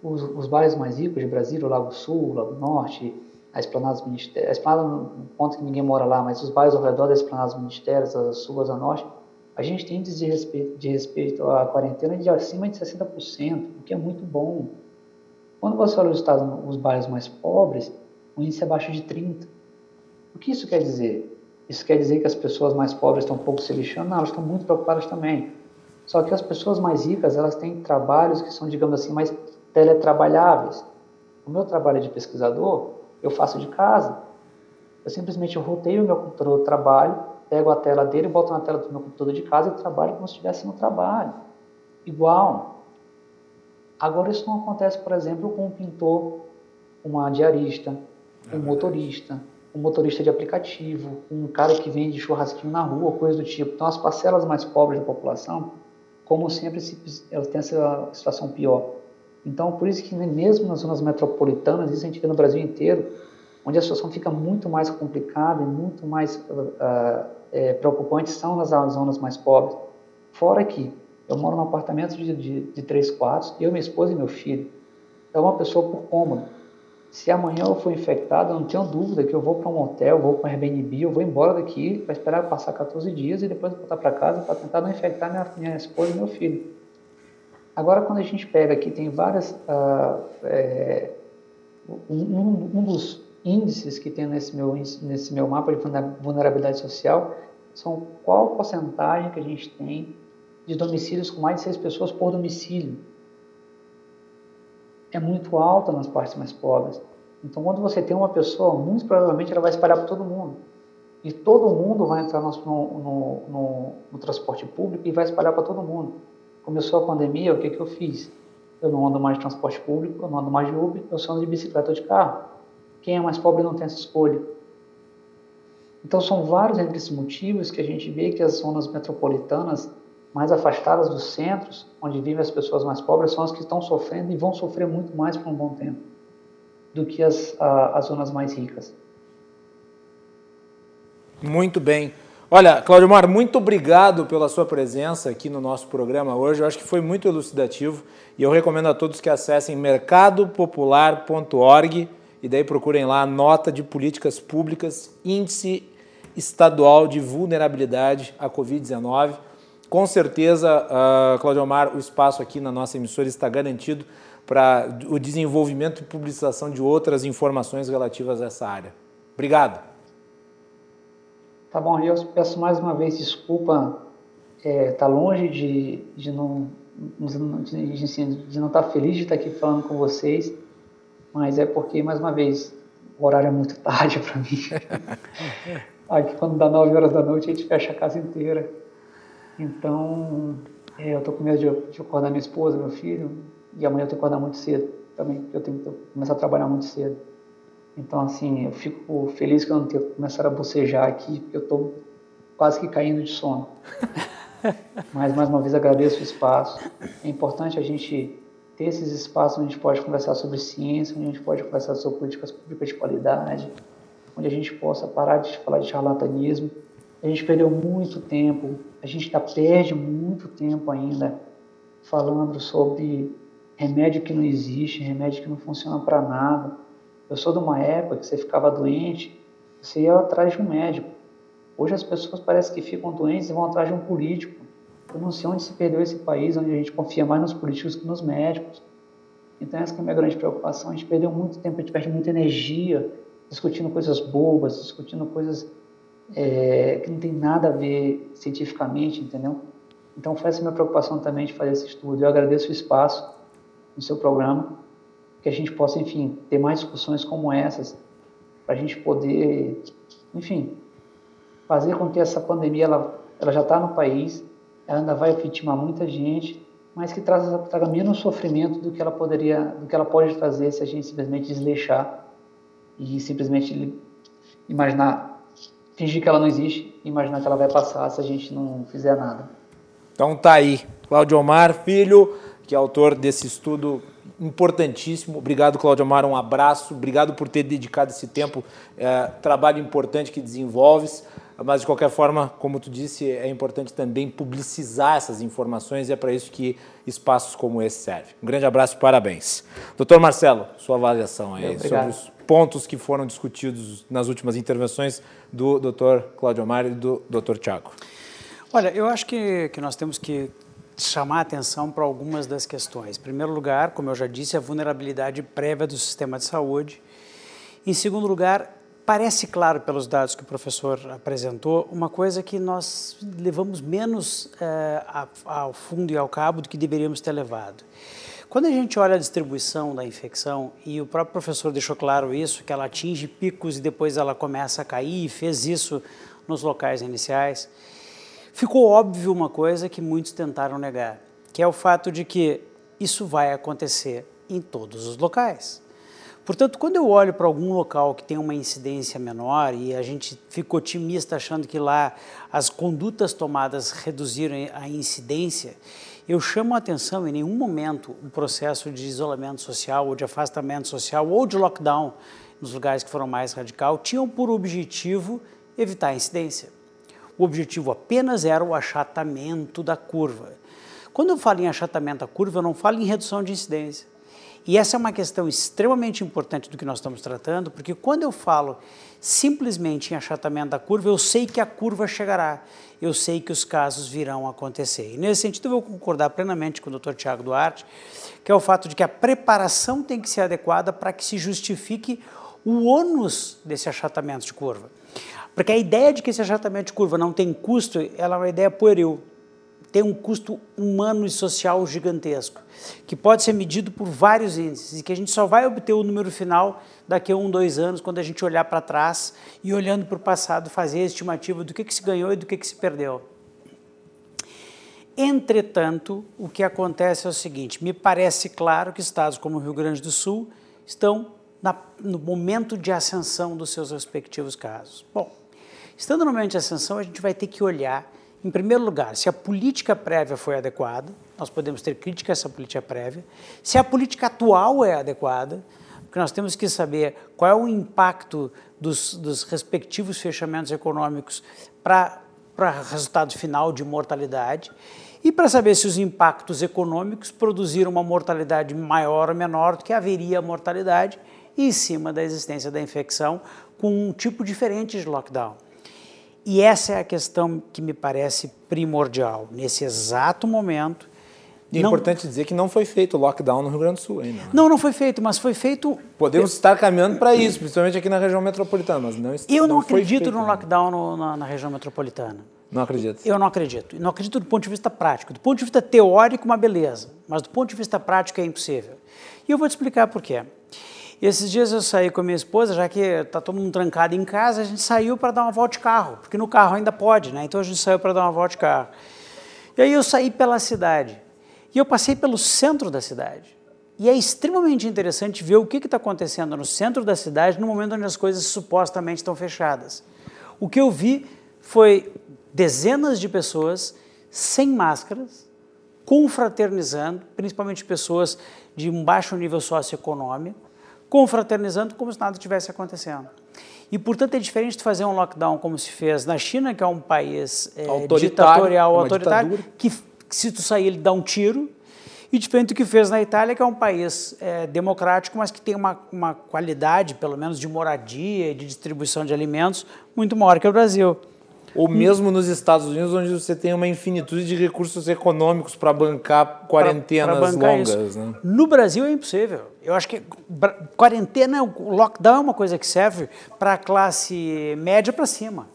os, os bairros mais ricos de Brasília, o Lago Sul, o Lago Norte, a Esplanada dos Ministérios, a Esplanada no ponto que ninguém mora lá, mas os bairros ao redor da Esplanada dos Ministérios, a Sul, a Norte, a gente tem índice de respeito, de respeito à quarentena de acima de 60%, o que é muito bom. Quando você olha os, estados, os bairros mais pobres, o índice é abaixo de 30%. O que isso quer dizer? Isso quer dizer que as pessoas mais pobres estão um pouco se lixando? Não, elas estão muito preocupadas também. Só que as pessoas mais ricas, elas têm trabalhos que são, digamos assim, mais teletrabalháveis. O meu trabalho de pesquisador, eu faço de casa. Eu simplesmente roteio o meu computador do trabalho, pego a tela dele, boto na tela do meu computador de casa e trabalho como se estivesse no trabalho. Igual. Agora, isso não acontece, por exemplo, com um pintor, uma diarista, um motorista, um motorista de aplicativo, um cara que vende churrasquinho na rua, coisa do tipo. Então, as parcelas mais pobres da população, como sempre, elas têm essa situação pior. Então, por isso que mesmo nas zonas metropolitanas, isso a gente vê no Brasil inteiro, onde a situação fica muito mais complicada e muito mais uh, é, preocupante são nas zonas mais pobres. Fora que eu moro num apartamento de, de, de três quartos, eu, minha esposa e meu filho. É uma pessoa por cômodo. Se amanhã eu for infectado, eu não tenho dúvida que eu vou para um hotel, vou para um Airbnb, eu vou embora daqui para esperar passar 14 dias e depois voltar para casa para tentar não infectar minha, minha esposa e meu filho. Agora, quando a gente pega aqui, tem várias. Uh, é, um, um, dos índices que tem nesse meu, nesse meu mapa de vulnerabilidade social são qual porcentagem que a gente tem de domicílios com mais de seis pessoas por domicílio é muito alta nas partes mais pobres. Então, quando você tem uma pessoa, muito provavelmente ela vai espalhar para todo mundo. E todo mundo vai entrar no, no, no, no transporte público e vai espalhar para todo mundo. Começou a pandemia, o que, que eu fiz? Eu não ando mais de transporte público, eu não ando mais de Uber, eu só ando de bicicleta ou de carro. Quem é mais pobre não tem essa escolha. Então, são vários entre esses motivos que a gente vê que as zonas metropolitanas mais afastadas dos centros, onde vivem as pessoas mais pobres, são as que estão sofrendo e vão sofrer muito mais por um bom tempo do que as, a, as zonas mais ricas. Muito bem. Olha, Claudio Mar, muito obrigado pela sua presença aqui no nosso programa hoje. Eu acho que foi muito elucidativo e eu recomendo a todos que acessem mercadopopular.org e daí procurem lá a nota de políticas públicas, índice estadual de vulnerabilidade à Covid-19. Com certeza, uh, Claudio Omar, o espaço aqui na nossa emissora está garantido para o desenvolvimento e publicação de outras informações relativas a essa área. Obrigado. Tá bom, eu peço mais uma vez desculpa, é, tá longe de, de não de, de, de não estar tá feliz de estar aqui falando com vocês, mas é porque, mais uma vez, o horário é muito tarde para mim. Aqui quando dá 9 horas da noite a gente fecha a casa inteira. Então, é, eu tô com medo de, de acordar minha esposa, meu filho, e amanhã eu tenho que acordar muito cedo também, porque eu tenho que começar a trabalhar muito cedo. Então, assim, eu fico feliz que eu não tenha começado a bocejar aqui, porque eu estou quase que caindo de sono. Mas, mais uma vez, agradeço o espaço. É importante a gente ter esses espaços onde a gente pode conversar sobre ciência, onde a gente pode conversar sobre políticas públicas de qualidade, onde a gente possa parar de falar de charlatanismo a gente perdeu muito tempo, a gente ainda perde muito tempo ainda falando sobre remédio que não existe, remédio que não funciona para nada. Eu sou de uma época que você ficava doente, você ia atrás de um médico. Hoje as pessoas parecem que ficam doentes e vão atrás de um político. Eu não sei onde se perdeu esse país, onde a gente confia mais nos políticos que nos médicos. Então essa é a minha grande preocupação. A gente perdeu muito tempo, a gente perde muita energia discutindo coisas bobas, discutindo coisas é, que não tem nada a ver cientificamente, entendeu? Então, foi essa minha preocupação também de fazer esse estudo. Eu agradeço o espaço no seu programa, que a gente possa, enfim, ter mais discussões como essas, para a gente poder, enfim, fazer com que essa pandemia ela, ela já está no país, ela ainda vai vitimar muita gente, mas que traga, traga menos sofrimento do que ela poderia, do que ela pode trazer se a gente simplesmente desleixar e simplesmente imaginar fingir que ela não existe imaginar que ela vai passar se a gente não fizer nada. Então tá aí, Claudio Omar Filho, que é autor desse estudo importantíssimo. Obrigado, Claudio Omar, um abraço. Obrigado por ter dedicado esse tempo, é, trabalho importante que desenvolves. Mas, de qualquer forma, como tu disse, é importante também publicizar essas informações e é para isso que espaços como esse servem. Um grande abraço e parabéns. Doutor Marcelo, sua avaliação aí sobre os pontos que foram discutidos nas últimas intervenções do doutor Claudio Omar e do doutor Tiago. Olha, eu acho que, que nós temos que chamar atenção para algumas das questões. Em primeiro lugar, como eu já disse, a vulnerabilidade prévia do sistema de saúde. Em segundo lugar, parece claro pelos dados que o professor apresentou, uma coisa que nós levamos menos é, ao fundo e ao cabo do que deveríamos ter levado. Quando a gente olha a distribuição da infecção, e o próprio professor deixou claro isso, que ela atinge picos e depois ela começa a cair, e fez isso nos locais iniciais, ficou óbvio uma coisa que muitos tentaram negar, que é o fato de que isso vai acontecer em todos os locais. Portanto, quando eu olho para algum local que tem uma incidência menor e a gente fica otimista achando que lá as condutas tomadas reduziram a incidência, eu chamo a atenção em nenhum momento o processo de isolamento social ou de afastamento social ou de lockdown nos lugares que foram mais radical tinham por objetivo evitar a incidência. O objetivo apenas era o achatamento da curva. Quando eu falo em achatamento da curva, eu não falo em redução de incidência. E essa é uma questão extremamente importante do que nós estamos tratando, porque quando eu falo simplesmente em achatamento da curva, eu sei que a curva chegará, eu sei que os casos virão acontecer. E nesse sentido, eu vou concordar plenamente com o Dr. Tiago Duarte, que é o fato de que a preparação tem que ser adequada para que se justifique o ônus desse achatamento de curva. Porque a ideia de que esse achatamento de curva não tem custo, ela é uma ideia pueril. Tem um custo humano e social gigantesco, que pode ser medido por vários índices e que a gente só vai obter o número final daqui a um, dois anos, quando a gente olhar para trás e olhando para o passado, fazer a estimativa do que, que se ganhou e do que, que se perdeu. Entretanto, o que acontece é o seguinte: me parece claro que estados como o Rio Grande do Sul estão na, no momento de ascensão dos seus respectivos casos. Bom, Estando no momento de ascensão, a gente vai ter que olhar, em primeiro lugar, se a política prévia foi adequada, nós podemos ter crítica a essa política prévia, se a política atual é adequada, porque nós temos que saber qual é o impacto dos, dos respectivos fechamentos econômicos para o resultado final de mortalidade, e para saber se os impactos econômicos produziram uma mortalidade maior ou menor do que haveria mortalidade em cima da existência da infecção com um tipo diferente de lockdown. E essa é a questão que me parece primordial. Nesse exato momento. E é não... importante dizer que não foi feito o lockdown no Rio Grande do Sul ainda. Né? Não, não foi feito, mas foi feito. Podemos estar caminhando para isso, principalmente aqui na região metropolitana, mas não Eu não, não acredito no lockdown no, na, na região metropolitana. Não acredito. Eu não acredito. Não acredito do ponto de vista prático. Do ponto de vista teórico, uma beleza, mas do ponto de vista prático é impossível. E eu vou te explicar por quê. E esses dias eu saí com a minha esposa, já que está todo mundo trancado em casa, a gente saiu para dar uma volta de carro, porque no carro ainda pode, né? Então a gente saiu para dar uma volta de carro. E aí eu saí pela cidade. E eu passei pelo centro da cidade. E é extremamente interessante ver o que está acontecendo no centro da cidade no momento onde as coisas supostamente estão fechadas. O que eu vi foi dezenas de pessoas sem máscaras, confraternizando, principalmente pessoas de um baixo nível socioeconômico, confraternizando como se nada tivesse acontecendo. E, portanto, é diferente de fazer um lockdown como se fez na China, que é um país é, ditatorial, autoritário, que, que, se tu sair ele dá um tiro, e diferente do que fez na Itália, que é um país é, democrático, mas que tem uma, uma qualidade, pelo menos de moradia e de distribuição de alimentos, muito maior que o Brasil ou mesmo nos Estados Unidos, onde você tem uma infinitude de recursos econômicos para bancar quarentenas pra, pra bancar longas. Né? No Brasil é impossível. Eu acho que quarentena, o lockdown é uma coisa que serve para a classe média para cima.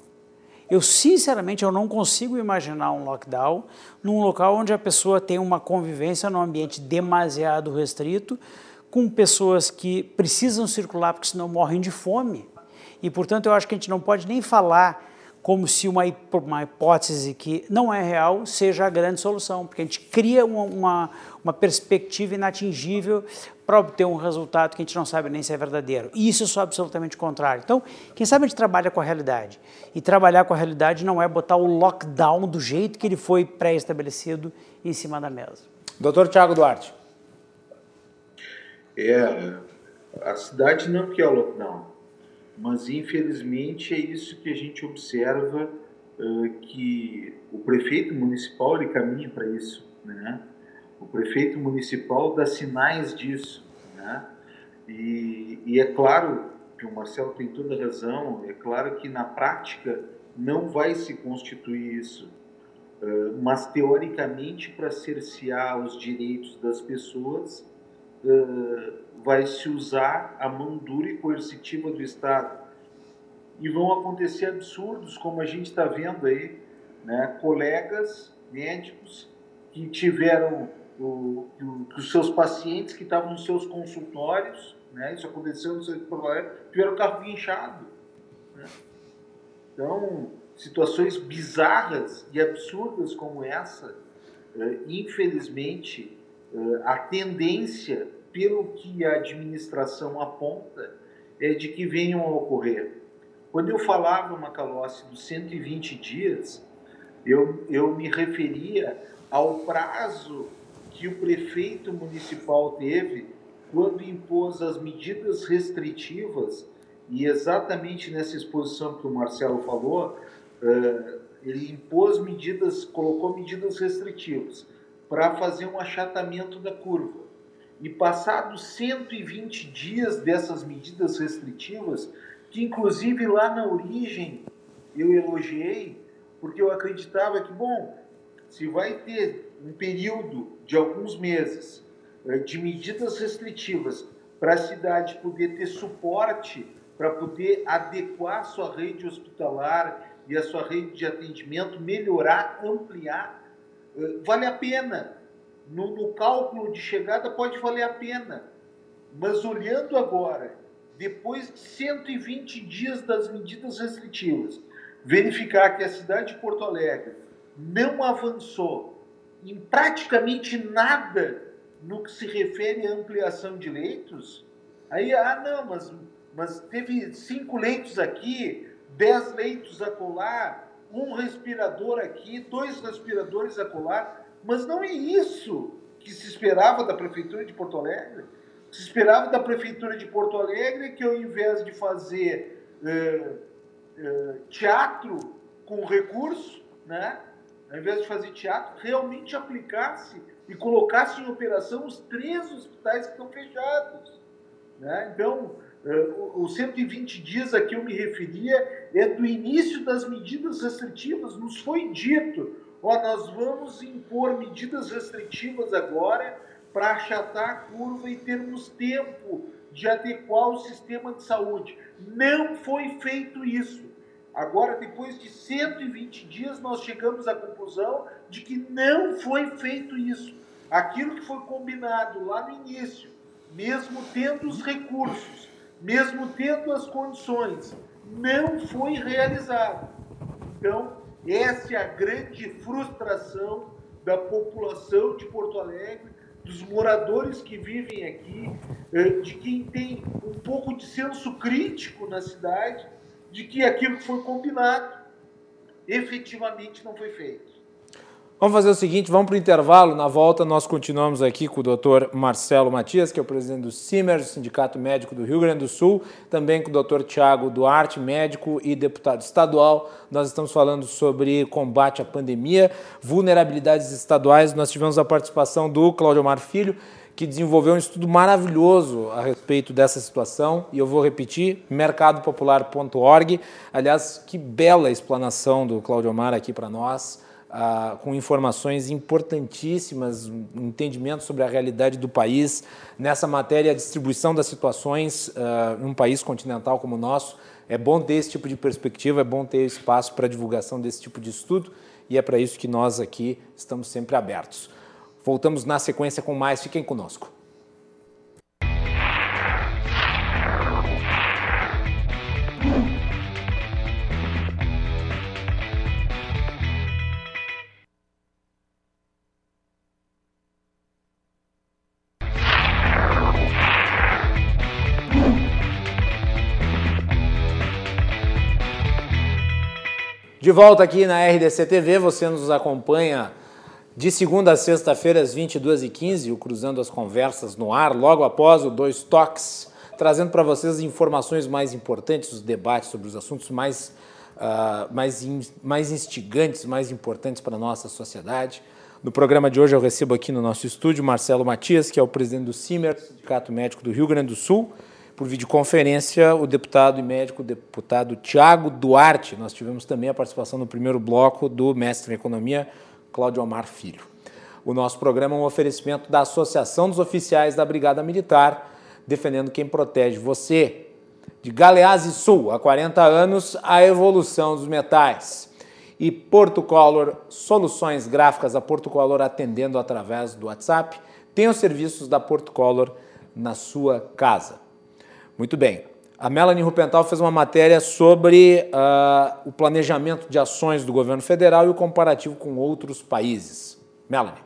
Eu, sinceramente, eu não consigo imaginar um lockdown num local onde a pessoa tem uma convivência num ambiente demasiado restrito, com pessoas que precisam circular porque senão morrem de fome. E, portanto, eu acho que a gente não pode nem falar como se uma, uma hipótese que não é real seja a grande solução, porque a gente cria uma, uma, uma perspectiva inatingível para obter um resultado que a gente não sabe nem se é verdadeiro. E isso é absolutamente contrário. Então, quem sabe a gente trabalha com a realidade. E trabalhar com a realidade não é botar o lockdown do jeito que ele foi pré-estabelecido em cima da mesa. Doutor Tiago Duarte. É, a cidade não quer o lockdown mas infelizmente é isso que a gente observa uh, que o prefeito municipal ele caminha para isso, né? O prefeito municipal dá sinais disso, né? E, e é claro que o Marcelo tem toda razão, é claro que na prática não vai se constituir isso, uh, mas teoricamente para cercear os direitos das pessoas uh, vai se usar a mão dura e coercitiva do Estado. E vão acontecer absurdos, como a gente está vendo aí, né? colegas médicos que tiveram o, que os seus pacientes que estavam nos seus consultórios, né? isso aconteceu no seu tiveram o carro guinchado. Né? Então, situações bizarras e absurdas como essa, eh, infelizmente, eh, a tendência pelo que a administração aponta, é de que venham a ocorrer. Quando eu falava, Macalossi, dos 120 dias, eu, eu me referia ao prazo que o prefeito municipal teve quando impôs as medidas restritivas, e exatamente nessa exposição que o Marcelo falou, uh, ele impôs medidas, colocou medidas restritivas para fazer um achatamento da curva. E passados 120 dias dessas medidas restritivas, que inclusive lá na origem eu elogiei, porque eu acreditava que, bom, se vai ter um período de alguns meses eh, de medidas restritivas para a cidade poder ter suporte, para poder adequar sua rede hospitalar e a sua rede de atendimento, melhorar, ampliar, eh, vale a pena no, no cálculo de chegada pode valer a pena. Mas olhando agora, depois de 120 dias das medidas restritivas, verificar que a cidade de Porto Alegre não avançou em praticamente nada no que se refere à ampliação de leitos, aí, ah, não, mas, mas teve cinco leitos aqui, dez leitos acolá, um respirador aqui, dois respiradores acolá. Mas não é isso que se esperava da Prefeitura de Porto Alegre. Se esperava da Prefeitura de Porto Alegre que, ao invés de fazer uh, uh, teatro com recurso, né, ao invés de fazer teatro, realmente aplicasse e colocasse em operação os três hospitais que estão fechados. Né? Então, uh, os 120 dias a que eu me referia é do início das medidas restritivas. Nos foi dito ó, nós vamos impor medidas restritivas agora para achatar a curva e termos tempo de adequar o sistema de saúde. Não foi feito isso. Agora, depois de 120 dias, nós chegamos à conclusão de que não foi feito isso. Aquilo que foi combinado lá no início, mesmo tendo os recursos, mesmo tendo as condições, não foi realizado. Então, essa é a grande frustração da população de Porto Alegre, dos moradores que vivem aqui, eh, de quem tem um pouco de senso crítico na cidade, de que aquilo que foi combinado efetivamente não foi feito. Vamos fazer o seguinte, vamos para o intervalo. Na volta, nós continuamos aqui com o doutor Marcelo Matias, que é o presidente do CIMER, Sindicato Médico do Rio Grande do Sul, também com o doutor Tiago Duarte, médico e deputado estadual. Nós estamos falando sobre combate à pandemia, vulnerabilidades estaduais. Nós tivemos a participação do Cláudio Omar Filho, que desenvolveu um estudo maravilhoso a respeito dessa situação, e eu vou repetir, mercadopopular.org. Aliás, que bela explanação do Cláudio Omar aqui para nós ah, com informações importantíssimas, um entendimento sobre a realidade do país. Nessa matéria, a distribuição das situações ah, em um país continental como o nosso. É bom ter esse tipo de perspectiva, é bom ter espaço para divulgação desse tipo de estudo e é para isso que nós aqui estamos sempre abertos. Voltamos na sequência com mais, fiquem conosco. De volta aqui na RDC TV, você nos acompanha de segunda a sexta-feira, às 22h15, o Cruzando as Conversas no ar, logo após o Dois Toques, trazendo para vocês as informações mais importantes, os debates sobre os assuntos mais, uh, mais, in, mais instigantes, mais importantes para a nossa sociedade. No programa de hoje eu recebo aqui no nosso estúdio Marcelo Matias, que é o presidente do CIMER, Sindicato Médico do Rio Grande do Sul, por videoconferência, o deputado e médico deputado Tiago Duarte. Nós tivemos também a participação no primeiro bloco do mestre em economia, Cláudio Omar Filho. O nosso programa é um oferecimento da Associação dos Oficiais da Brigada Militar, defendendo quem protege você. De Galeazzi Sul, há 40 anos, a evolução dos metais. E Porto Color, soluções gráficas a Porto Color atendendo através do WhatsApp. Tem os serviços da Porto Color na sua casa. Muito bem. A Melanie Rupental fez uma matéria sobre uh, o planejamento de ações do governo federal e o comparativo com outros países. Melanie.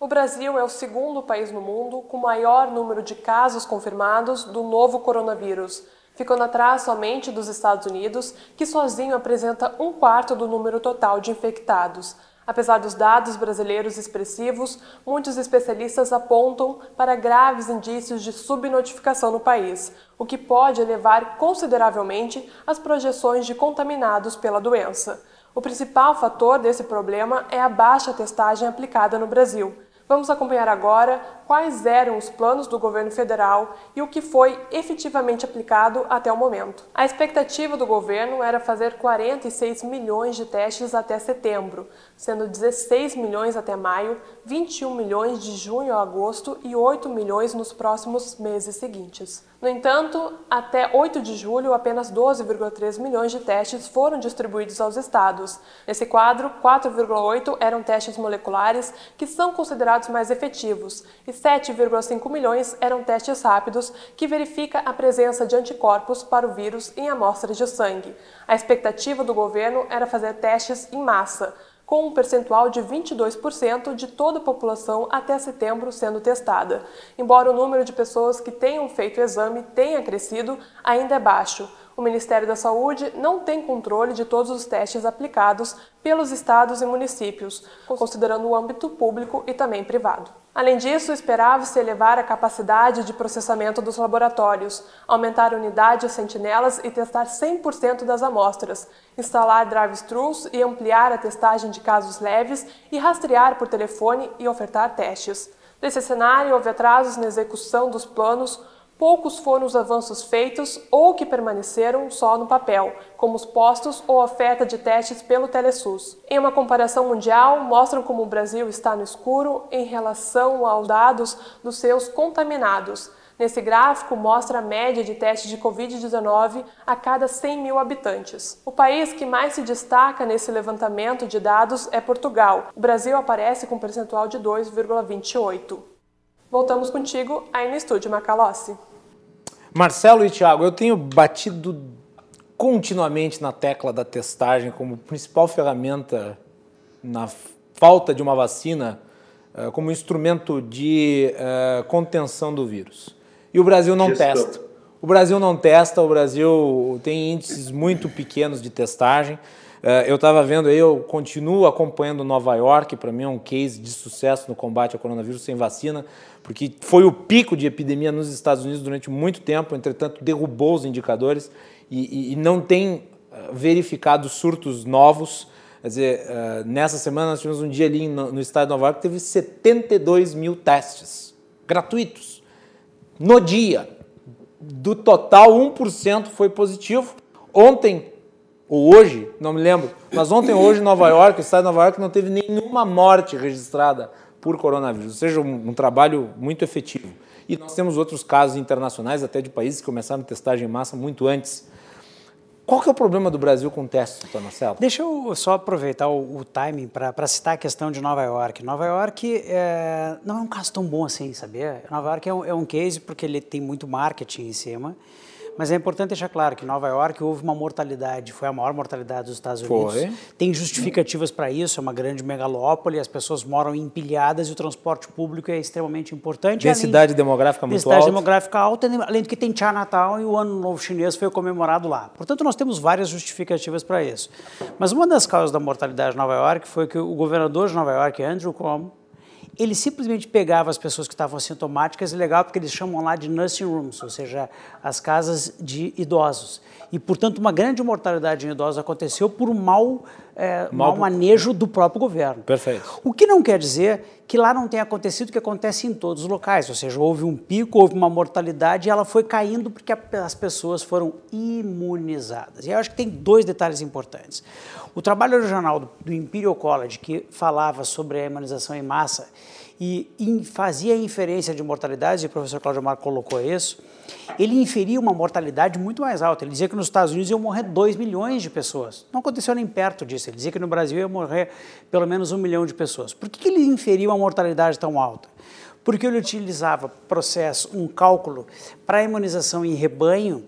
O Brasil é o segundo país no mundo com maior número de casos confirmados do novo coronavírus, ficando atrás somente dos Estados Unidos, que sozinho apresenta um quarto do número total de infectados. Apesar dos dados brasileiros expressivos, muitos especialistas apontam para graves indícios de subnotificação no país, o que pode elevar consideravelmente as projeções de contaminados pela doença. O principal fator desse problema é a baixa testagem aplicada no Brasil. Vamos acompanhar agora quais eram os planos do governo federal e o que foi efetivamente aplicado até o momento. A expectativa do governo era fazer 46 milhões de testes até setembro, sendo 16 milhões até maio, 21 milhões de junho a agosto e 8 milhões nos próximos meses seguintes. No entanto, até 8 de julho, apenas 12,3 milhões de testes foram distribuídos aos estados. Nesse quadro, 4,8 eram testes moleculares, que são considerados mais efetivos, e 7,5 milhões eram testes rápidos, que verifica a presença de anticorpos para o vírus em amostras de sangue. A expectativa do governo era fazer testes em massa com um percentual de 22% de toda a população até setembro sendo testada. Embora o número de pessoas que tenham feito o exame tenha crescido, ainda é baixo. O Ministério da Saúde não tem controle de todos os testes aplicados pelos estados e municípios, considerando o âmbito público e também privado. Além disso, esperava-se elevar a capacidade de processamento dos laboratórios, aumentar a unidade de sentinelas e testar 100% das amostras, instalar drive-thrus e ampliar a testagem de casos leves e rastrear por telefone e ofertar testes. Nesse cenário, houve atrasos na execução dos planos Poucos foram os avanços feitos ou que permaneceram só no papel, como os postos ou oferta de testes pelo Telesus. Em uma comparação mundial, mostram como o Brasil está no escuro em relação aos dados dos seus contaminados. Nesse gráfico, mostra a média de testes de Covid-19 a cada 100 mil habitantes. O país que mais se destaca nesse levantamento de dados é Portugal. O Brasil aparece com um percentual de 2,28. Voltamos contigo aí no estúdio Macalossi. Marcelo e Thiago, eu tenho batido continuamente na tecla da testagem como principal ferramenta na falta de uma vacina, eh, como instrumento de uh, contenção do vírus. E o Brasil não testa. O Brasil não testa, o Brasil tem índices muito pequenos de testagem. Uh, eu estava vendo aí, eu continuo acompanhando Nova York, para mim é um case de sucesso no combate ao coronavírus sem vacina porque foi o pico de epidemia nos Estados Unidos durante muito tempo, entretanto, derrubou os indicadores e, e, e não tem uh, verificado surtos novos. Quer dizer, uh, nessa semana nós tivemos um dia ali no estado de Nova York que teve 72 mil testes gratuitos no dia. Do total, 1% foi positivo. Ontem, ou hoje, não me lembro, mas ontem ou hoje Nova York, o estado de Nova York não teve nenhuma morte registrada por coronavírus, ou seja, um, um, trabalho muito efetivo. E nós temos outros casos internacionais, até de países que começaram testagem em massa muito antes. Qual que é o problema do Brasil com testes, doutor Marcelo? Deixa eu só aproveitar o, o timing para citar a questão de Nova York. Nova York é, não é um caso tão bom assim, sabia? Nova York é um, é um case porque ele tem muito marketing em cima, Mas é importante deixar claro que em Nova York houve uma mortalidade, foi a maior mortalidade dos Estados Unidos. Foi. Tem justificativas para isso, é uma grande megalópole, as pessoas moram empilhadas e o transporte público é extremamente importante. Densidade demográfica muito densidade alta. demográfica alta, além do que tem Chinatown e o Ano Novo Chinês foi comemorado lá. Portanto, nós temos várias justificativas para isso. Mas uma das causas da mortalidade em Nova York foi que o governador de Nova York, Andrew Cuomo, ele simplesmente pegava as pessoas que estavam assintomáticas, e legal porque eles chamam lá de nursing rooms, ou seja, as casas de idosos. E, portanto, uma grande mortalidade em idosos aconteceu por um mau, é, mau manejo do próprio governo. Perfeito. O que não quer dizer que lá não tenha acontecido o que acontece em todos os locais, ou seja, houve um pico, houve uma mortalidade e ela foi caindo porque as pessoas foram imunizadas. E eu acho que tem dois detalhes importantes. O trabalho original do, Imperial College, que falava sobre a imunização em massa e fazia inferência de mortalidade, e o professor Cláudio Marco colocou isso, ele inferia uma mortalidade muito mais alta. Ele dizia que nos Estados Unidos iam morrer 2 milhões de pessoas. Não aconteceu nem perto disso. Ele dizia que no Brasil ia morrer pelo menos um milhão de pessoas. Por que ele inferia uma mortalidade tão alta? Porque ele utilizava processo, um cálculo para imunização em rebanho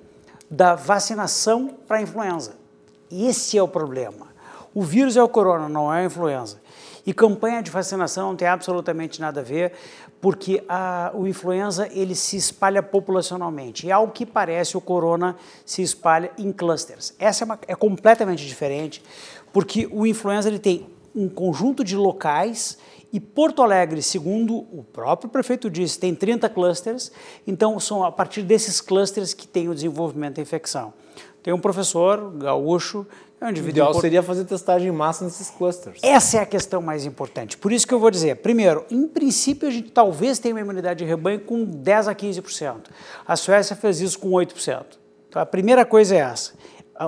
da vacinação para a influenza. Esse é o problema. O vírus é o corona, não é a influenza. E campanha de vacinação não tem absolutamente nada a ver, porque a, o influenza ele se espalha populacionalmente. E ao que parece, o corona se espalha em clusters. Essa é, uma, é completamente diferente, porque o influenza ele tem um conjunto de locais e Porto Alegre, segundo o próprio prefeito disse, tem 30 clusters, então são a partir desses clusters que tem o desenvolvimento da infecção. Tem um professor gaúcho é o ideal seria fazer testagem em massa nesses clusters. Essa é a questão mais importante. Por isso que eu vou dizer, primeiro, em princípio a gente talvez tenha uma imunidade de rebanho com 10 a 15%. A Suécia fez isso com 8%. Então a primeira coisa é essa.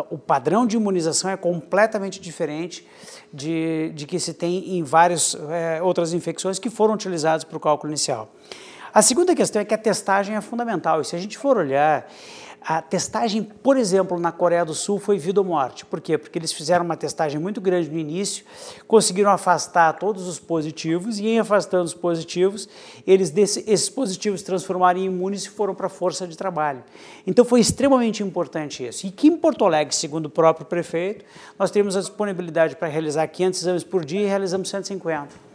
O padrão de imunização é completamente diferente de, de que se tem em várias é, outras infecções que foram utilizadas para o cálculo inicial. A segunda questão é que a testagem é fundamental. E se a gente for olhar, a testagem, por exemplo, na Coreia do Sul foi vida ou morte. Por quê? Porque eles fizeram uma testagem muito grande no início, conseguiram afastar todos os positivos e em afastando os positivos, eles esses positivos transformaram em imunes e foram para a força de trabalho. Então foi extremamente importante isso. E que em Porto Alegre, segundo o próprio prefeito, nós temos a disponibilidade para realizar 500 exames por dia e realizamos 150.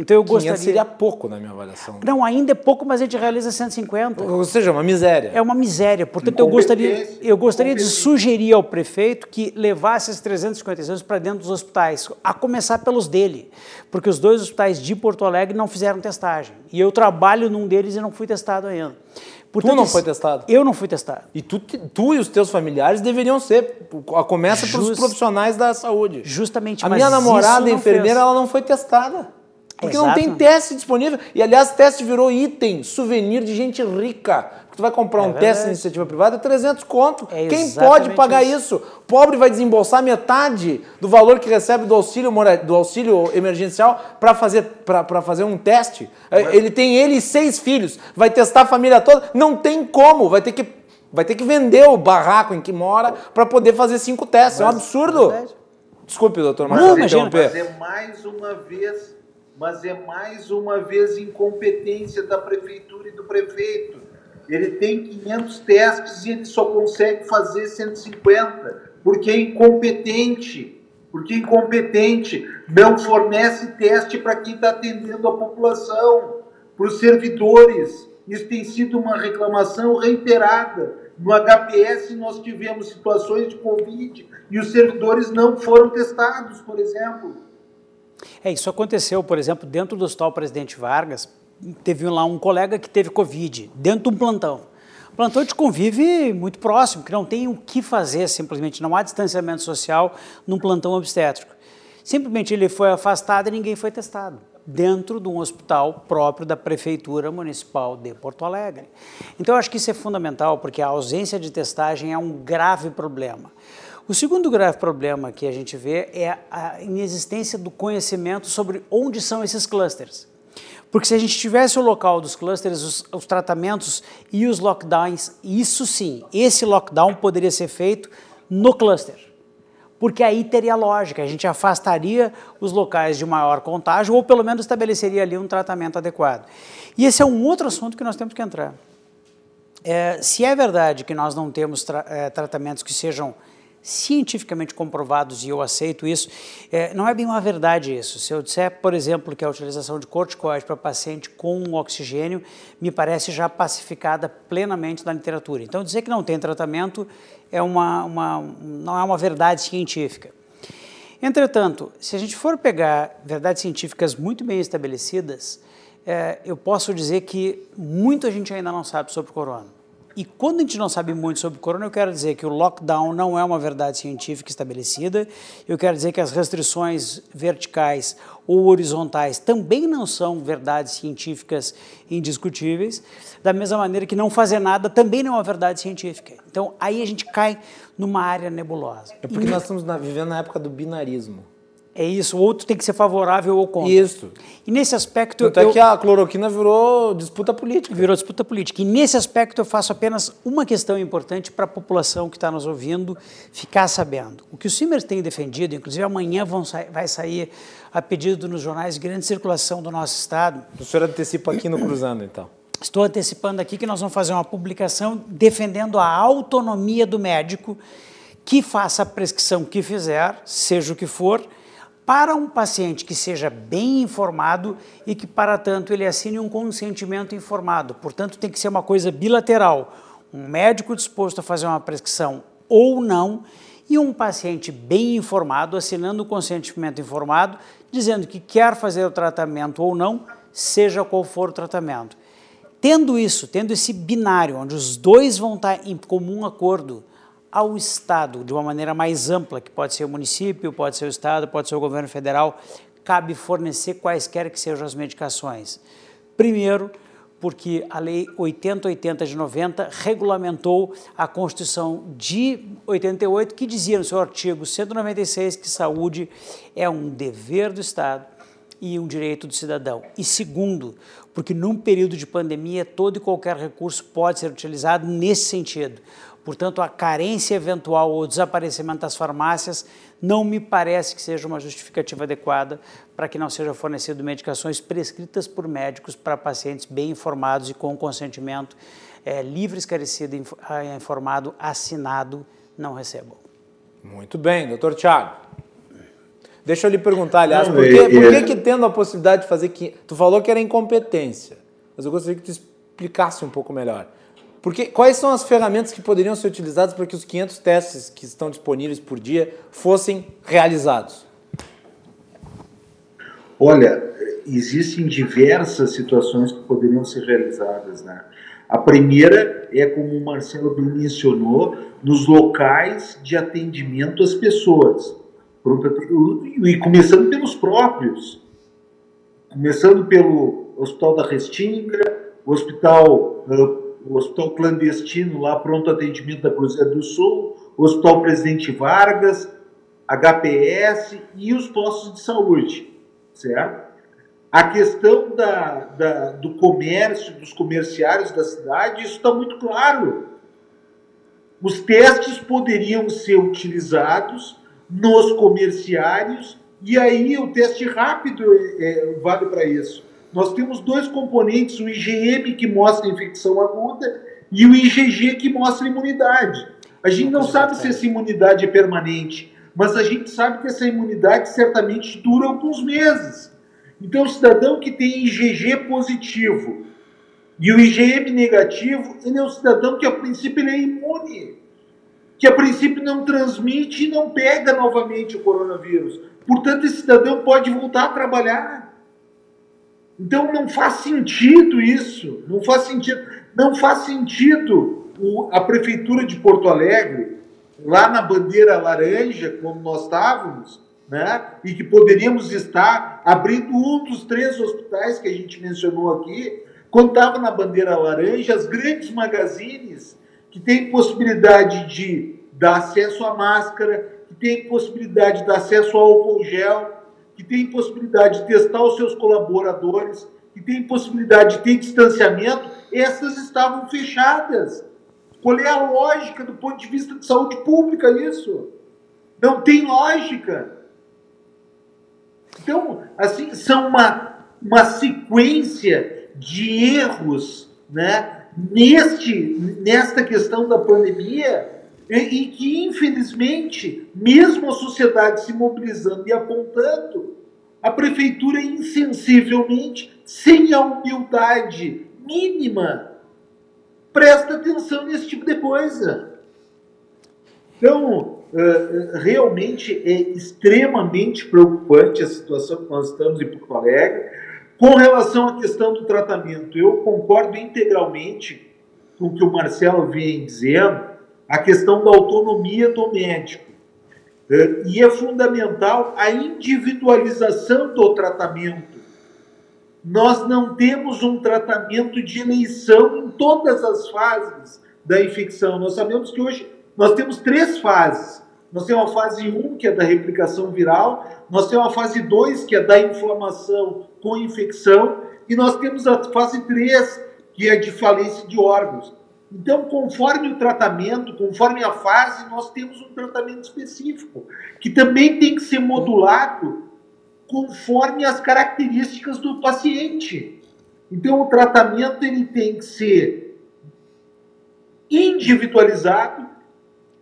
Então eu gostaria. seria pouco na minha avaliação. Não, ainda é pouco, mas a gente realiza 150. Ou seja, uma miséria. É uma miséria. Portanto, eu gostaria, eu gostaria de sugerir ao prefeito que levasse esses 350 exames para dentro dos hospitais, a começar pelos dele, porque os dois hospitais de Porto Alegre não fizeram testagem. E eu trabalho num deles e não fui testado ainda. Portanto, tu não foi testado? Eu não fui testado. E tu, tu e os teus familiares deveriam ser. A começa Just, pelos profissionais da saúde. Justamente. A minha namorada, enfermeira, fez. ela não foi testada. Porque Exato. não tem teste disponível. E, aliás, teste virou item, souvenir de gente rica. Porque tu vai comprar é um verdade. teste na iniciativa privada, é 300 conto. É Quem pode pagar isso? isso? Pobre vai desembolsar metade do valor que recebe do auxílio, do auxílio emergencial para fazer, fazer um teste. É, ele tem ele e seis filhos. Vai testar a família toda. Não tem como. Vai ter que, vai ter que vender o barraco em que mora para poder fazer cinco testes. Mas, é um absurdo. É Desculpe, doutor Marcelo, interromper. Mas é mais uma vez mas é mais uma vez incompetência da prefeitura e do prefeito. Ele tem 500 testes e ele só consegue fazer 150, porque é incompetente. Porque é incompetente não fornece teste para quem está atendendo a população, para os servidores. Isso tem sido uma reclamação reiterada. No HPS nós tivemos situações de Covid e os servidores não foram testados, por exemplo. É, isso aconteceu, por exemplo, dentro do Hospital Presidente Vargas, teve lá um colega que teve Covid, dentro de um plantão. Plantão de convive muito próximo, que não tem o que fazer, simplesmente não há distanciamento social num plantão obstétrico. Simplesmente ele foi afastado e ninguém foi testado, dentro de um hospital próprio da Prefeitura Municipal de Porto Alegre. Então eu acho que isso é fundamental, porque a ausência de testagem é um grave problema. O segundo grave problema que a gente vê é a inexistência do conhecimento sobre onde são esses clusters. Porque se a gente tivesse o local dos clusters, os, os, tratamentos e os lockdowns, isso sim, esse lockdown poderia ser feito no cluster. Porque aí teria lógica, a gente afastaria os locais de maior contágio ou pelo menos estabeleceria ali um tratamento adequado. E esse é um outro assunto que nós temos que entrar. É, se é verdade que nós não temos tra é, tratamentos que sejam cientificamente comprovados, e eu aceito isso, é, não é bem uma verdade isso. Se eu disser, por exemplo, que a utilização de corticoide para paciente com oxigênio me parece já pacificada plenamente na literatura. Então, dizer que não tem tratamento é uma, uma, não é uma verdade científica. Entretanto, se a gente for pegar verdades científicas muito bem estabelecidas, é, eu posso dizer que muita gente ainda não sabe sobre o corona. E quando a gente não sabe muito sobre o corona, eu quero dizer que o lockdown não é uma verdade científica estabelecida, eu quero dizer que as restrições verticais ou horizontais também não são verdades científicas indiscutíveis, da mesma maneira que não fazer nada também não é uma verdade científica. Então aí a gente cai numa área nebulosa. É porque nós estamos vivendo na época do binarismo. É isso, o outro tem que ser favorável ou contra. Isso. E nesse aspecto. Tanto é eu... que a cloroquina virou disputa política. Virou disputa política. E nesse aspecto eu faço apenas uma questão importante para a população que está nos ouvindo ficar sabendo. O que o Simers tem defendido, inclusive amanhã vão sa vai sair a pedido nos jornais de grande circulação do nosso estado. O senhor antecipa aqui no Cruzando, então. Estou antecipando aqui que nós vamos fazer uma publicação defendendo a autonomia do médico que faça a prescrição que fizer, seja o que for para um paciente que seja bem informado e que, para tanto, ele assine um consentimento informado. Portanto, tem que ser uma coisa bilateral. Um médico disposto a fazer uma prescrição ou não e um paciente bem informado assinando o consentimento informado, dizendo que quer fazer o tratamento ou não, seja qual for o tratamento. Tendo isso, tendo esse binário, onde os dois vão estar em comum acordo, ao Estado, de uma maneira mais ampla, que pode ser o município, pode ser o Estado, pode ser o governo federal, cabe fornecer quaisquer que sejam as medicações. Primeiro, porque a Lei 8080 de 90 regulamentou a Constituição de 88, que dizia no seu artigo 196 que saúde é um dever do Estado e um direito do cidadão. E segundo, porque num período de pandemia todo e qualquer recurso pode ser utilizado nesse sentido. Portanto, a carência eventual ou desaparecimento das farmácias não me parece que seja uma justificativa adequada para que não sejam fornecidas medicações prescritas por médicos para pacientes bem informados e com consentimento é, livre, esclarecido, ah, informado, assinado, não recebam. Muito bem, doutor Tiago. Deixa eu lhe perguntar, aliás, por, que, por que, que tendo a possibilidade de fazer... Que, tu falou que era incompetência, mas eu gostaria que tu explicasse um pouco melhor. Porque quais são as ferramentas que poderiam ser utilizadas para que os 500 testes que estão disponíveis por dia fossem realizados? Olha, existem diversas situações que poderiam ser realizadas, né? A primeira é, como o Marcelo bem mencionou, nos locais de atendimento às pessoas. E começando pelos próprios. Começando pelo Hospital da Restinga, o Hospital o Hospital Clandestino, lá pronto atendimento da Cruzeiro do Sul, o Hospital Presidente Vargas, HPS e os postos de saúde, certo? A questão da, da, do comércio, dos comerciários da cidade, isso está muito claro. Os testes poderiam ser utilizados nos comerciários e aí o teste rápido é, é, vale para isso nós temos dois componentes, o IgM que mostra infecção aguda e o IgG que mostra imunidade. A gente não sabe se essa imunidade é permanente, mas a gente sabe que essa imunidade certamente dura alguns meses. Então, o cidadão que tem IgG positivo e o IgM negativo, ele é um cidadão que, a princípio, ele é imune, que, a princípio, não transmite e não pega novamente o coronavírus. Portanto, esse cidadão pode voltar a trabalhar. Então não faz sentido isso, não faz sentido, não faz sentido o, a prefeitura de Porto Alegre lá na bandeira laranja, como nós estávamos, né? E que poderíamos estar abrindo um dos três hospitais que a gente mencionou aqui, quando estava na bandeira laranja, as grandes magazines que têm possibilidade de dar acesso à máscara, que têm possibilidade de dar acesso ao álcool gel, que tem possibilidade de testar os seus colaboradores, que tem possibilidade de ter distanciamento, essas estavam fechadas. Qual é a lógica do ponto de vista de saúde pública isso? Não tem lógica. Então, assim, são uma, uma sequência de erros, né? neste, nesta questão da pandemia, e, que, infelizmente, mesmo a sociedade se mobilizando e apontando, a prefeitura insensivelmente, sem a humildade mínima, presta atenção nesse tipo de coisa. Então, realmente é extremamente preocupante a situação que nós estamos em Porto Alegre. Com relação à questão do tratamento, eu concordo integralmente com o que o Marcelo vem dizendo, a questão da autonomia do médico. É, e é fundamental a individualização do tratamento. Nós não temos um tratamento de eleição em todas as fases da infecção. Nós sabemos que hoje nós temos três fases. Nós temos a fase 1, que é da replicação viral, nós temos a fase 2, que é da inflamação com infecção, e nós temos a fase 3, que é de falência de órgãos. Então, conforme o tratamento, conforme a fase, nós temos um tratamento específico, que também tem que ser modulado conforme as características do paciente. Então, o tratamento ele tem que ser individualizado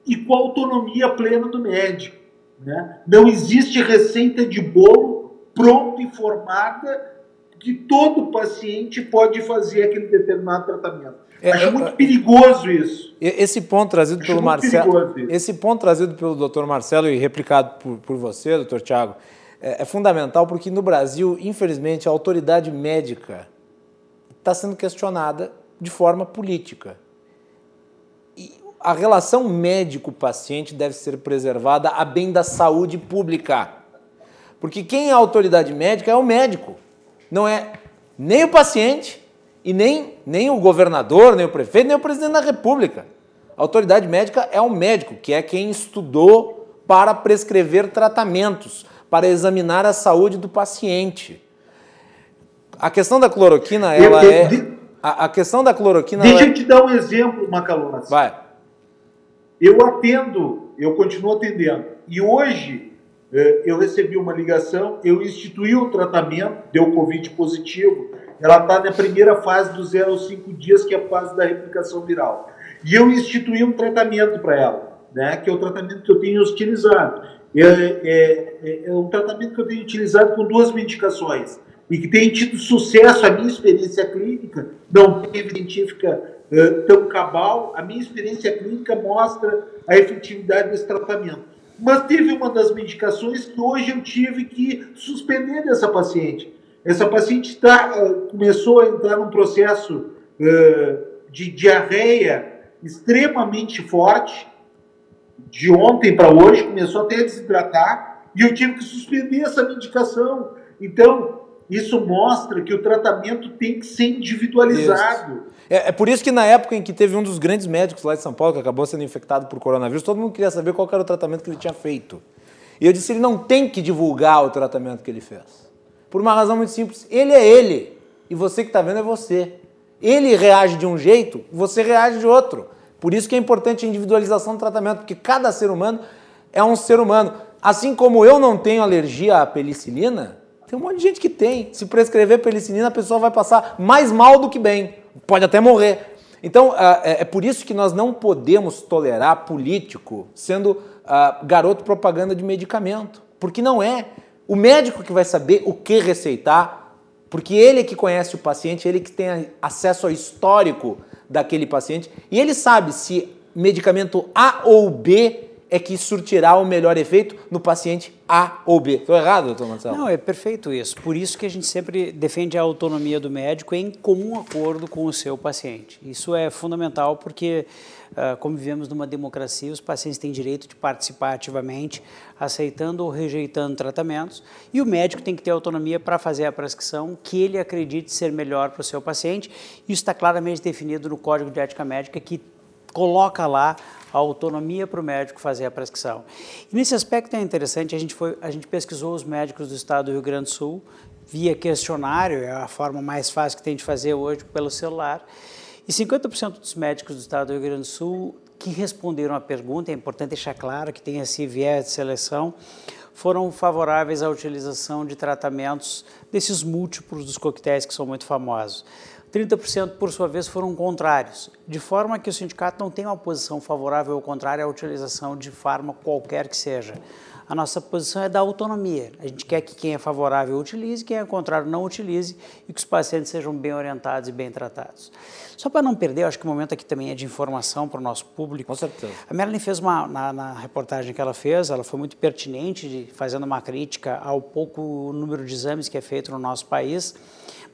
e com autonomia plena do médico. Né? Não existe receita de bolo pronta e formada que todo paciente pode fazer aquele determinado tratamento. É, Acho muito perigoso isso. Esse ponto trazido Acho pelo Marcelo, esse ponto trazido pelo Dr. Marcelo e replicado por, por você, Dr. Tiago, é, é fundamental porque no Brasil, infelizmente, a autoridade médica está sendo questionada de forma política. E a relação médico-paciente deve ser preservada a bem da saúde pública. Porque quem é a autoridade médica é o médico, não é nem o paciente e nem, nem o governador, nem o prefeito, nem o presidente da República. A autoridade médica é o médico, que é quem estudou para prescrever tratamentos, para examinar a saúde do paciente. A questão da cloroquina, ela eu, eu, é. De, a, a, questão da cloroquina. Deixa eu é... te dar um exemplo, Macalossi. Vai. Eu atendo, eu continuo atendendo. E hoje eh, eu recebi uma ligação, eu instituí o tratamento, deu Covid positivo ela está na primeira fase dos 0 aos 5 dias, que é a fase da replicação viral. E eu instituí um tratamento para ela, né, que é o tratamento que eu tenho utilizado. É, é, é, é, um tratamento que eu tenho utilizado com duas medicações e que tem tido sucesso. A minha experiência clínica não teve científica uh, tão cabal, a minha experiência clínica mostra a efetividade desse tratamento. Mas teve uma das medicações que hoje eu tive que suspender dessa paciente essa paciente tá, eh, começou a entrar num processo uh, de diarreia extremamente forte, de ontem para hoje, começou até a desidratar, e eu tive que suspender essa medicação. Então, isso mostra que o tratamento tem que ser individualizado. É, é, por isso que na época em que teve um dos grandes médicos lá de São Paulo que acabou sendo infectado por coronavírus, todo mundo queria saber qual era o tratamento que ele tinha feito. E eu disse, ele não tem que divulgar o tratamento que ele fez. Por uma razão muito simples. Ele é ele. E você que está vendo é você. Ele reage de um jeito, você reage de outro. Por isso que é importante a individualização do tratamento, porque cada ser humano é um ser humano. Assim como eu não tenho alergia à penicilina, tem um monte de gente que tem. Se prescrever penicilina, a pessoa vai passar mais mal do que bem. Pode até morrer. Então, é, é por isso que nós não podemos tolerar político sendo garoto propaganda de medicamento. Porque não é. O médico que vai saber o que receitar, porque ele é que conhece o paciente, ele que tem acesso ao histórico daquele paciente, e ele sabe se medicamento A ou B é que surtirá o melhor efeito no paciente A ou B. Estou errado, doutor Marcelo? Não, é perfeito isso. Por isso que a gente sempre defende a autonomia do médico em comum acordo com o seu paciente. Isso é fundamental porque, uh, como vivemos numa democracia, os pacientes têm direito de participar ativamente, aceitando ou rejeitando tratamentos, e o médico tem que ter autonomia para fazer a prescrição que ele acredite ser melhor para o seu paciente. Isso está claramente definido no Código de Ética Médica, que coloca lá a autonomia para o médico fazer a prescrição. E nesse aspecto é interessante, a gente, foi, a gente pesquisou os médicos do estado do Rio Grande do Sul via questionário, é a forma mais fácil que tem de fazer hoje pelo celular, e 50% dos médicos do estado do Rio Grande do Sul que responderam à pergunta, é importante deixar claro que tem esse viés de seleção, foram favoráveis à utilização de tratamentos desses múltiplos dos coquetéis que são muito famosos. 30%, por sua vez, foram contrários, de forma que o sindicato não tem uma posição favorável ou contrária à utilização de fármaco qualquer que seja. A nossa posição é da autonomia. A gente quer que quem é favorável utilize, quem é contrário não utilize e que os pacientes sejam bem orientados e bem tratados. Só para não perder, acho que o momento aqui também é de informação para o nosso público. Com certeza. A Melanie fez uma, na, na, reportagem que ela fez, ela foi muito pertinente, de, fazendo uma crítica ao pouco número de exames que é feito no nosso país.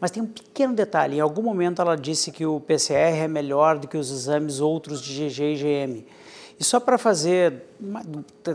Mas tem um pequeno detalhe: em algum momento ela disse que o PCR é melhor do que os exames outros de GG e GM. E só para fazer,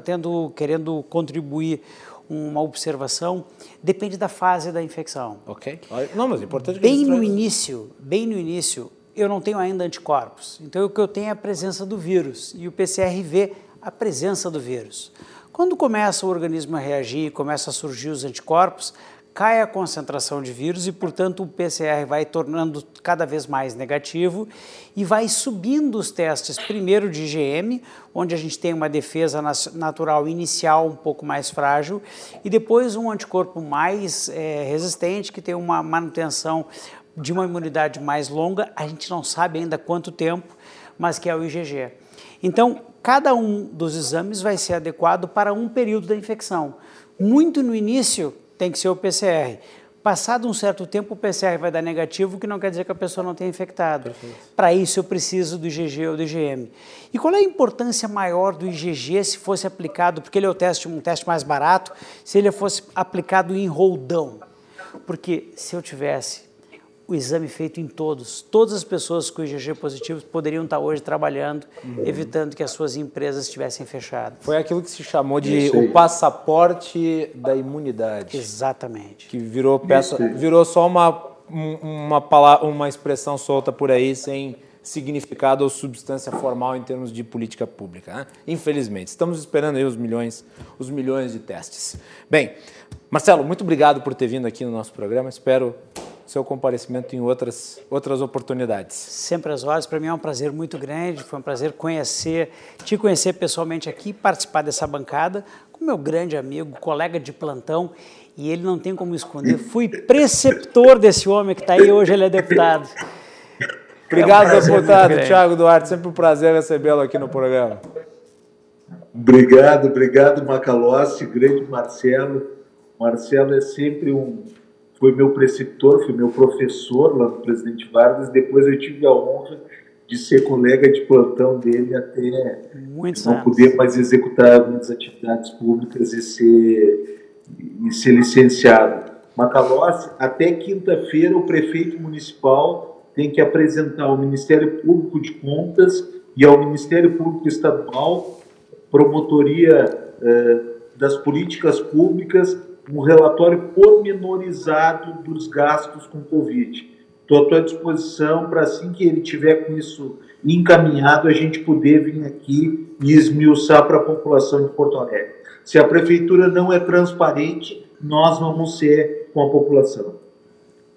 tendo, querendo contribuir uma observação, depende da fase da infecção. Ok. Não, mas é importante bem no início, bem no início, eu não tenho ainda anticorpos. Então o que eu tenho é a presença do vírus e o PCR vê a presença do vírus. Quando começa o organismo a reagir, começa a surgir os anticorpos, cai a concentração de vírus e, portanto, o PCR vai tornando cada vez mais negativo e vai subindo os testes, primeiro de IgM, onde a gente tem uma defesa natural inicial um pouco mais frágil, e depois um anticorpo mais é, resistente, que tem uma manutenção de uma imunidade mais longa, a gente não sabe ainda quanto tempo, mas que é o IgG. Então, cada um dos exames vai ser adequado para um período da infecção. Muito no início, tem que ser o PCR. Passado um certo tempo, o PCR vai dar negativo, que não quer dizer que a pessoa não tenha infectado. Para isso, eu preciso do IgG ou do IgM. E qual é a importância maior do IgG se fosse aplicado, porque ele é o teste, um teste mais barato, se ele fosse aplicado em roldão? Porque se eu tivesse o exame feito em todos. Todas as pessoas com IgG positivos poderiam estar hoje trabalhando, uhum. evitando que as suas empresas estivessem fechadas. Foi aquilo que se chamou de o passaporte da imunidade. Exatamente. Que virou peça, virou só uma uma palavra, uma expressão solta por aí sem significado ou substância formal em termos de política pública. Né? Infelizmente, estamos esperando aí os milhões, os milhões de testes. Bem, Marcelo, muito obrigado por ter vindo aqui no nosso programa. Espero seu comparecimento em outras, outras oportunidades. Sempre às horas, para mim é um prazer muito grande, foi um prazer conhecer, te conhecer pessoalmente aqui, participar dessa bancada com meu grande amigo, colega de plantão, e ele não tem como esconder, fui preceptor desse homem que está aí, hoje ele é deputado. Obrigado, é um deputado Tiago Duarte, sempre um prazer recebê-lo aqui no programa. Obrigado, obrigado Macalossi, grande Marcelo. Marcelo é sempre um foi meu preceptor, foi meu professor lá no Presidente Vargas. Depois eu tive a honra de ser colega de plantão dele até Muitos não anos. poder mais executar muitas atividades públicas e ser, e ser licenciado. Macalossi, até quinta-feira o prefeito municipal tem que apresentar ao Ministério Público de Contas e ao Ministério Público Estadual promotoria eh, das políticas públicas um relatório pormenorizado dos gastos com Covid. Estou à tua disposição para, assim que ele tiver com isso encaminhado, a gente poder vir aqui e esmiuçar para a população de Porto Alegre. Se a prefeitura não é transparente, nós vamos ser com a população.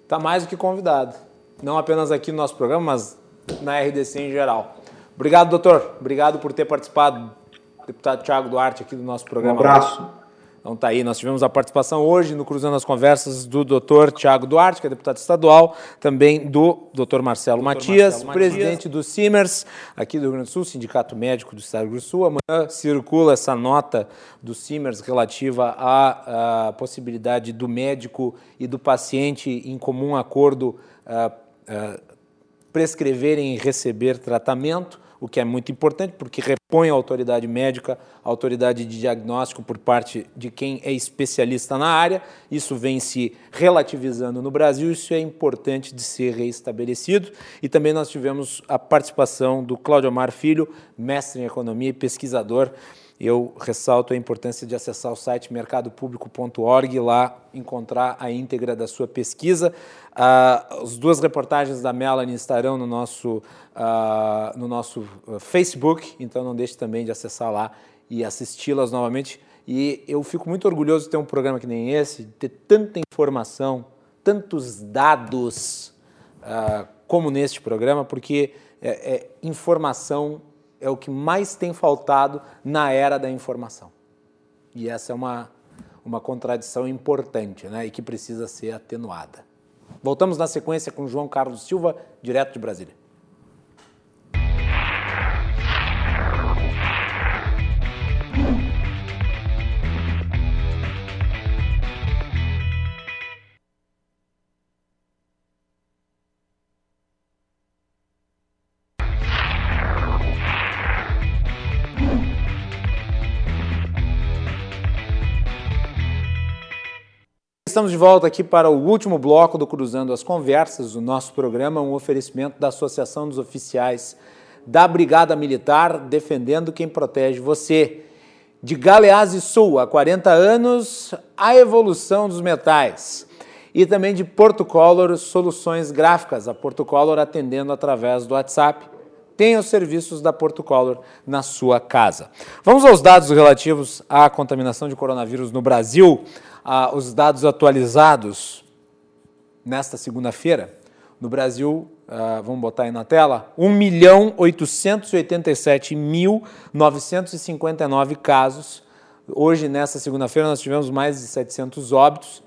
Está mais do que convidado. Não apenas aqui no nosso programa, mas na RDC em geral. Obrigado, doutor. Obrigado por ter participado. Deputado Tiago Duarte aqui do nosso programa. Um abraço. Então tá aí, nós tivemos a participação hoje no Cruzando as Conversas do Dr. Tiago Duarte, que é deputado estadual, também do Dr. Marcelo, Dr. Matias, Marcelo presidente Matias. do CIMERS, aqui do Rio Grande do Sul, Sindicato Médico do Estado do Rio Grande do Sul. Amanhã circula essa nota do CIMERS relativa à, à possibilidade do médico e do paciente, em comum acordo, uh, uh, prescreverem e receber tratamento o que é muito importante, porque repõe a autoridade médica, a autoridade de diagnóstico por parte de quem é especialista na área. Isso vem se relativizando no Brasil, isso é importante de ser reestabelecido. E também nós tivemos a participação do Claudio Omar Filho, mestre em economia e pesquisador eu ressalto a importância de acessar o site mercadopublico.org e lá encontrar a íntegra da sua pesquisa. Uh, as duas reportagens da Melanie estarão no nosso, uh, no nosso ah, Facebook, então não deixe também de acessar lá e assisti-las novamente. E eu fico muito orgulhoso de ter um programa que nem esse, de ter tanta informação, tantos dados uh, como neste programa, porque é, é informação é o que mais tem faltado na era da informação. E essa é uma, uma contradição importante né, e que precisa ser atenuada. Voltamos na sequência com João Carlos Silva, direto de Brasília. Estamos de volta aqui para o último bloco do Cruzando as Conversas, o nosso programa, um oferecimento da Associação dos Oficiais da Brigada Militar, defendendo quem protege você. De Galeazzi Sul, há 40 anos, a evolução dos metais. E também de Porto Color Soluções Gráficas, a Porto Color atendendo através do WhatsApp. Tem os serviços da Porto Color na sua casa. Vamos aos dados relativos à contaminação de coronavírus no Brasil ah, os dados atualizados nesta segunda-feira, no Brasil, ah, vamos botar aí na tela, 1.887.959 casos. Hoje, nesta segunda-feira, nós tivemos mais de 700 óbitos.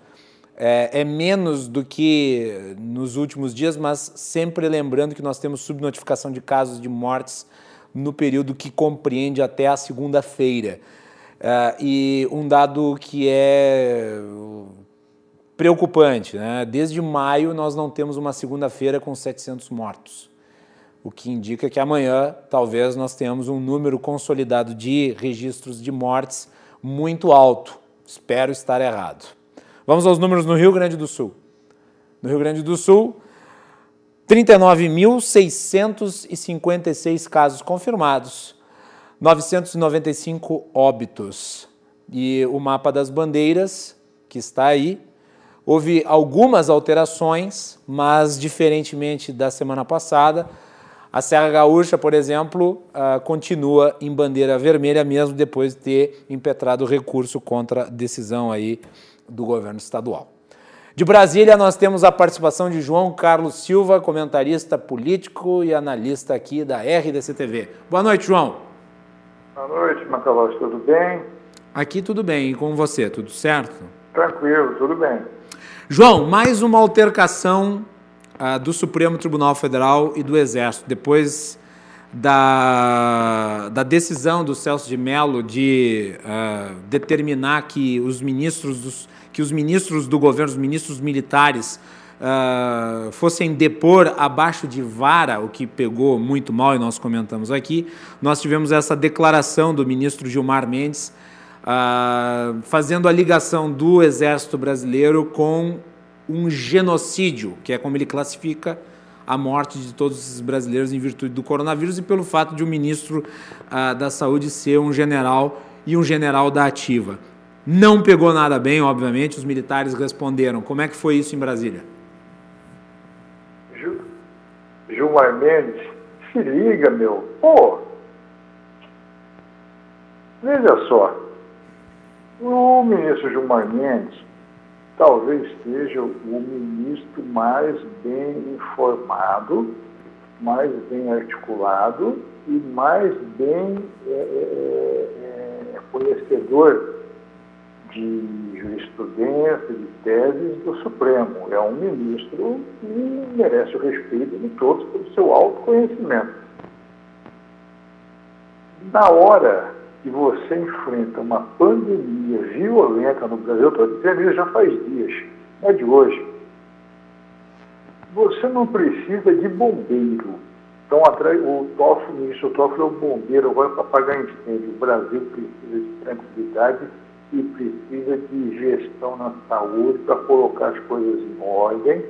É, é, menos do que nos últimos dias, mas sempre lembrando que nós temos subnotificação de casos de mortes no período que compreende até a segunda-feira. Uh, e um dado que é preocupante, né? desde maio nós não temos uma segunda-feira com 700 mortos, o que indica que amanhã talvez nós tenhamos um número consolidado de registros de mortes muito alto. Espero estar errado. Vamos aos números no Rio Grande do Sul. No Rio Grande do Sul, 39.656 casos confirmados, 995 óbitos. E o mapa das bandeiras, que está aí, houve algumas alterações, mas diferentemente da semana passada, a Serra Gaúcha, por exemplo, uh, continua em bandeira vermelha, mesmo depois de ter impetrado recurso contra a decisão aí do governo estadual. De Brasília, nós temos a participação de João Carlos Silva, comentarista político e analista aqui da RDC TV. Boa noite, João. Boa noite, Macalós, tudo bem? Aqui tudo bem, e com você, tudo certo? Tranquilo, tudo bem. João, mais uma altercação uh, do Supremo Tribunal Federal e do Exército, depois da, da decisão do Celso de Mello de uh, determinar que os ministros dos, que os ministros do governo, os ministros militares, uh, fossem depor abaixo de vara, o que pegou muito mal e nós comentamos aqui, nós tivemos essa declaração do ministro Gilmar Mendes uh, fazendo a ligação do Exército Brasileiro com um genocídio, que é como ele classifica a morte de todos os brasileiros em virtude do coronavírus e pelo fato de o um ministro uh, da Saúde ser um general e um general da ativa. Não pegou nada bem, obviamente, os militares responderam. Como é que foi isso em Brasília? Gilmar Mendes, se liga, meu. Pô, veja só, o ministro Gilmar Mendes talvez seja o ministro mais bem informado, mais bem articulado e mais bem é, é, é, conhecedor de jurisprudência, de teses do Supremo. É um ministro que merece o respeito de todos pelo seu autoconhecimento. Na hora que você enfrenta uma pandemia violenta no Brasil, dizendo isso já faz dias, não é de hoje, você não precisa de bombeiro. Então, o Toffoli, o ministro Toffoli é o bombeiro agora para apagar incêndio. O Brasil precisa de tranquilidade e precisa de gestão na saúde para colocar as coisas em ordem,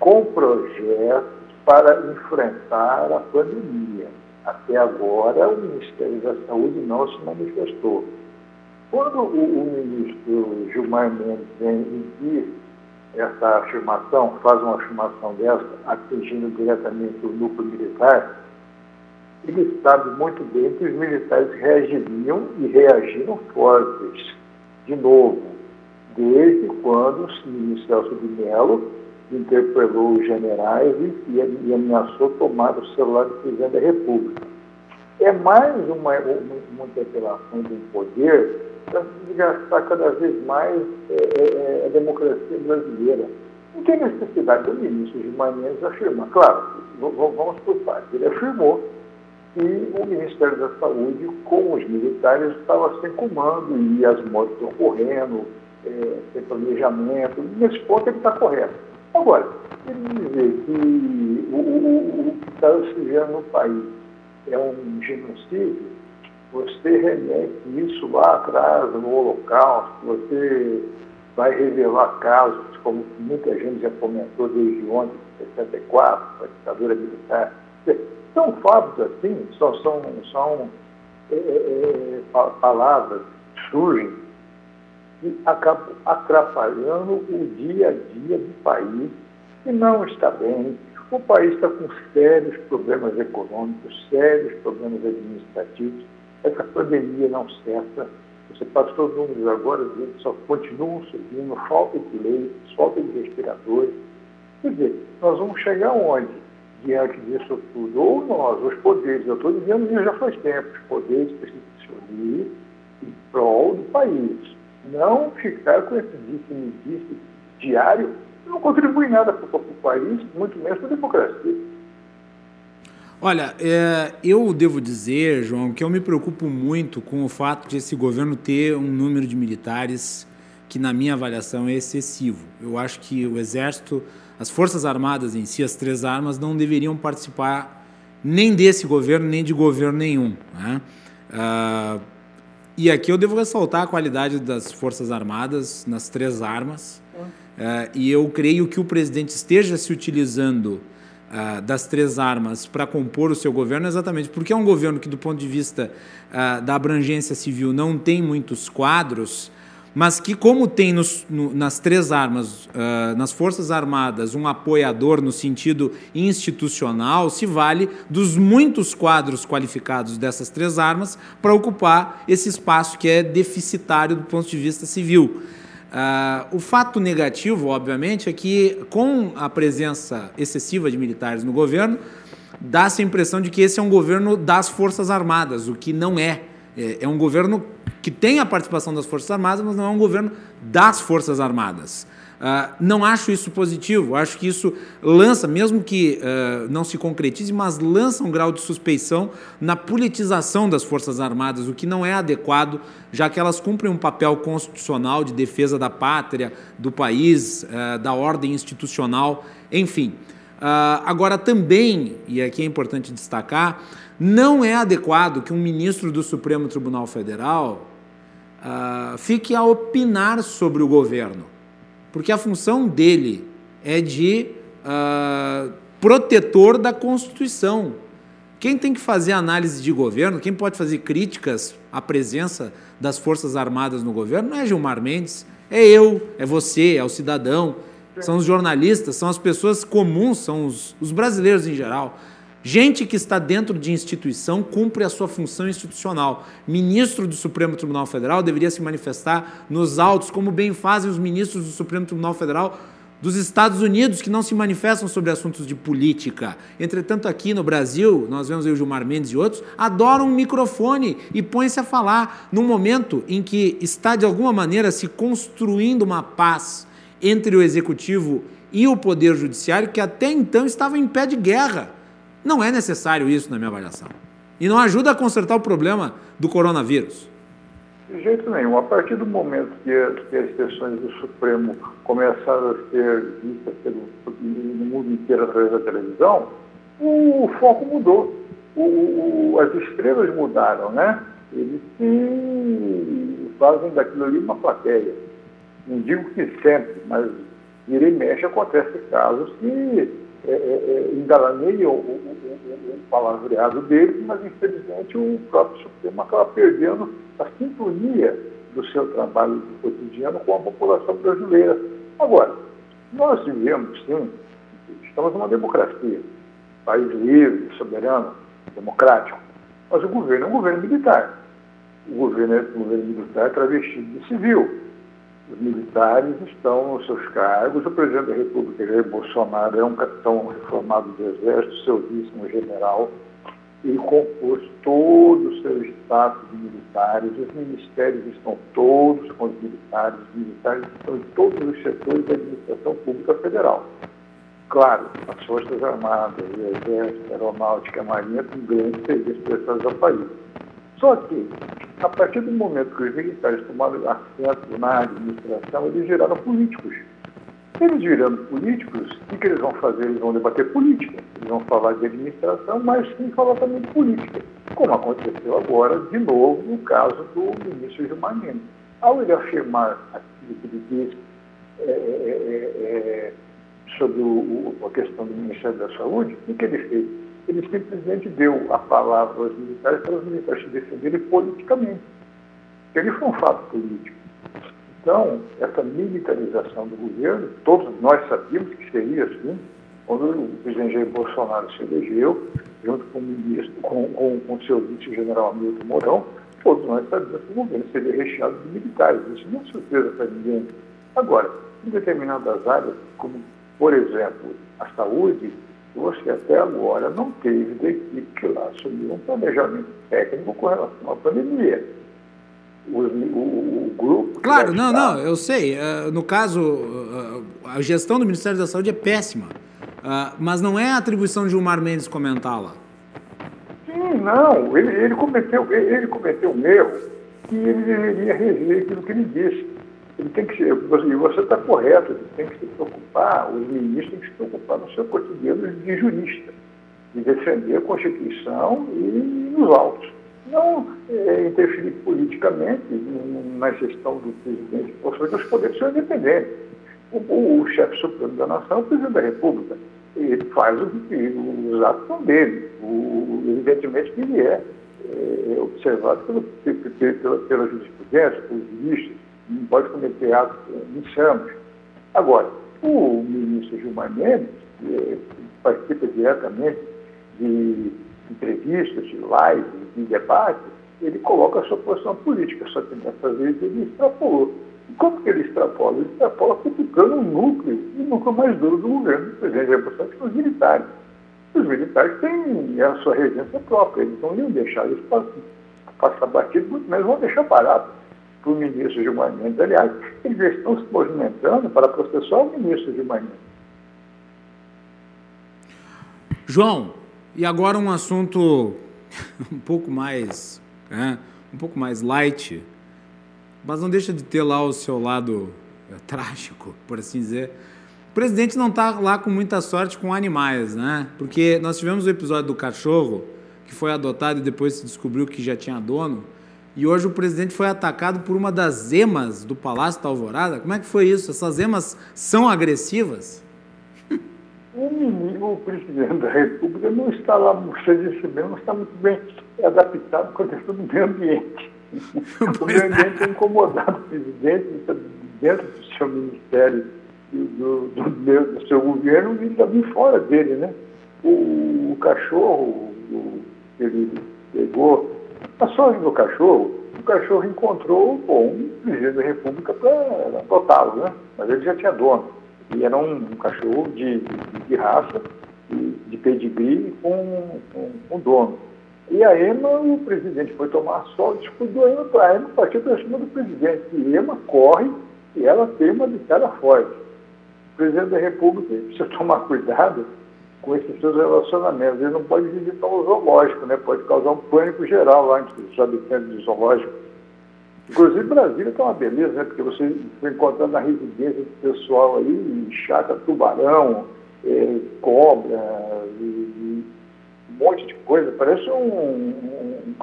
com projetos para enfrentar a pandemia. Até agora, o Ministério da Saúde não se manifestou. Quando o, o ministro Gilmar Mendes vem e diz essa afirmação, faz uma afirmação dessa, atingindo diretamente o núcleo militar, ele sabe muito bem que os militares reagiriam e reagiram fortes de novo, desde quando o ministro Celso de Mello interpelou os generais e, e, ameaçou tomar o celular do presidente da República. É mais uma, uma, interpelação de um poder para desgastar cada vez mais é, é, é, a democracia brasileira. Não tem necessidade do ministro Gilmar Mendes afirmar. Claro, vamos por partes. Ele afirmou que o Ministério da Saúde, com os militares, estava sem comando e as mortes estão ocorrendo, é, sem planejamento. Nesse ponto ele está correto. Agora, ele dizer que o, o, o que está se no país é um genocídio, você remete isso lá atrás, no Holocausto, você vai revelar casos, como muita gente já comentou desde ontem, 64, a ditadura militar. São fatos assim, só são, são é, é, é palavras que surgem acabam atrapalhando o dia a dia do país, que não está bem. O país está com sérios problemas econômicos, sérios problemas administrativos essa pandemia não cessa. Você passou números agora, eles só continuam subindo, falta de leitos, falta de respiradores. Quer dizer, nós vamos chegar onde? Diante disso tudo. Ou nós, os poderes, eu estou dizendo isso já faz tempo, os poderes precisam se unir em prol do país. Não ficar com esse disse-me-disse diário, não contribui nada para o país, muito menos para a democracia. Olha, é, eu devo dizer, João, que eu me preocupo muito com o fato de esse governo ter um número de militares que, na minha avaliação, é excessivo. Eu acho que o Exército, as Forças Armadas em si, as três armas, não deveriam participar nem desse governo, nem de governo nenhum. Né? Ah, e aqui eu devo ressaltar a qualidade das Forças Armadas nas três armas. Ah, e eu creio que o presidente esteja se utilizando uh, das três armas para compor o seu governo, exatamente porque é um governo que, do ponto de vista uh, da abrangência civil, não tem muitos quadros, mas que, como tem nos, no, nas três armas, uh, nas Forças Armadas, um apoiador no sentido institucional, se vale dos muitos quadros qualificados dessas três armas para ocupar esse espaço que é deficitário do ponto de vista civil. Uh, o fato negativo, obviamente, é que com a presença excessiva de militares no governo, dá-se a impressão de que esse é um governo das Forças Armadas, o que não é. É, é um governo que tem a participação das Forças Armadas, mas não é um governo das Forças Armadas. Uh, não acho isso positivo, acho que isso lança, mesmo que uh, não se concretize, mas lança um grau de suspeição na politização das Forças Armadas, o que não é adequado, já que elas cumprem um papel constitucional de defesa da pátria, do país, uh, da ordem institucional, enfim. agora, também, e aqui é importante destacar, não é adequado que um ministro do Supremo Tribunal Federal fique a opinar sobre o governo porque a função dele é de uh, protetor da Constituição. Quem tem que fazer análise de governo, quem pode fazer críticas à presença das Forças Armadas no governo, não é Gilmar Mendes, é eu, é você, é o cidadão, são os jornalistas, são as pessoas comuns, são os, os brasileiros em geral. Gente que está dentro de instituição cumpre a sua função institucional. Ministro do Supremo Tribunal Federal deveria se manifestar nos autos, como bem fazem os ministros do Supremo Tribunal Federal dos Estados Unidos, que não se manifestam sobre assuntos de política. Entretanto, aqui no Brasil, nós vemos aí o Gilmar Mendes e outros, adoram um microfone e põem-se a falar num momento em que está, de alguma maneira, se construindo uma paz entre o Executivo e o Poder Judiciário, que até então estava em pé de guerra. Não é necessário isso na minha avaliação. E não ajuda a consertar o problema do coronavírus. De jeito nenhum. A partir do momento que as, sessões do Supremo começaram a ser vistas pelo, no mundo inteiro através da televisão, o foco mudou. O, o, as estrelas mudaram, né? Eles se fazem daquilo ali uma plateia. Não digo que sempre, mas vira e mexe acontece casos que é, é, é, engalaneiam o, o, o, palavreado dele, mas infelizmente o próprio Supremo acaba perdendo a sintonia do seu trabalho cotidiano com a população brasileira. Agora, nós vivemos, sim, estamos numa democracia, país livre, soberano, democrático, mas o governo é um governo militar. O governo é um governo militar travestido de civil os militares estão nos seus cargos. O presidente da República, Jair Bolsonaro, é um capitão reformado do Exército, seudíssimo general. e compôs todo o seu staff de militares, os ministérios estão todos com os militares, os militares estão em todos os setores da administração pública federal. Claro, as Forças Armadas, o Exército, a Aeronáutica, a Marinha têm grandes serviços prestados ao país. Só que, a partir do momento que os militares tomaram assento na administração, eles geraram políticos. Eles virando políticos, o que eles vão fazer? Eles vão debater política. Eles vão falar de administração, mas sem falar também de política. Como aconteceu agora, de novo, no caso do ministro Gilmar Mendes. Ao ele afirmar aquilo que ele disse é, é, é, é sobre o, a questão do Ministério da Saúde, o que ele fez? Ele simplesmente deu a palavra aos militares para os militares se defenderem politicamente. Ele foi um fato político. Então, essa militarização do governo, todos nós sabíamos que seria assim, quando o presidente Jair Bolsonaro se elegeu, junto com o ministro, com, com, com seu vice-general Hamilton Mourão, todos nós sabíamos que o governo seria recheado de militares. Isso não é surpresa para ninguém. Agora, em determinadas áreas, como, por exemplo, a saúde, você até agora não teve da equipe que lá assumiu um planejamento técnico com relação à pandemia o, o, o grupo. Claro, não, não, eu sei. Uh, no caso, uh, a gestão do Ministério da Saúde é péssima. Uh, mas não é a atribuição de Gilmar Mendes comentá-la. Sim, não. Ele, ele, cometeu, ele cometeu um erro que ele deveria rever aquilo que ele disse. Ele tem que ser, e você está correto, ele tem que se preocupar, os ministros têm que se preocupar no seu cotidiano de jurista, de defender a Constituição e nos autos não é, interferir politicamente na gestão do presidente, porque os poderes são independentes. O, o, o chefe supremo da nação é o presidente da República. Ele faz o que os atos são dele. O, evidentemente que ele é, é observado pelo, pela, pela jurisprudência, pelos ministros, não pode cometer atos insanos. Agora, o ministro Gilmar Mendes é, participa diretamente de entrevistas, de lives, de debate, ele coloca a sua posição política, só que dessa vez ele extrapolou. E como que ele extrapola? Ele extrapola criticando o núcleo, o núcleo mais duro do governo do presidente Jair Bolsonaro, que são os militares. Os militares têm a sua regência própria, eles não iam deixar isso passar batido, muito menos vão deixar parado para o ministro Gilmar Mendes. Aliás, eles estão se movimentando para processar o ministro Gilmar Mendes. João, e agora um assunto um pouco mais, né, um pouco mais light, mas não deixa de ter lá o seu lado é, trágico, por assim dizer. O presidente não está lá com muita sorte com animais, né? Porque nós tivemos o episódio do cachorro que foi adotado e depois se descobriu que já tinha dono. E hoje o presidente foi atacado por uma das emas do Palácio da Alvorada. Como é que foi isso? Essas emas são agressivas? o, presidente da República não está lá, você disse mesmo, não está muito bem adaptado com a questão do meio ambiente. o meio ambiente é incomodado o presidente, dentro do seu ministério, do, do, do, do seu governo, e também fora dele, né? O, o cachorro, o, ele pegou, passou no cachorro, o cachorro encontrou um presidente da República para adotá-lo, né? Mas ele já tinha dono. E era um, um cachorro de, de, de, raça, de, de pedigree com, com dono. E a EMA, o presidente foi tomar sol, descuidou a EMA, a EMA partiu para cima do presidente. E EMA corre e ela tem uma vitória forte. O presidente da República precisa tomar cuidado com esses seus relacionamentos. Ele não pode visitar o zoológico, né? pode causar um pânico geral lá entre os habitantes do zoológico. Inclusive, Brasília está uma beleza, né? Porque você foi encontrando na residência do pessoal aí, chácara, tubarão, é, cobra, e, e um monte de coisa. Parece um, um, um.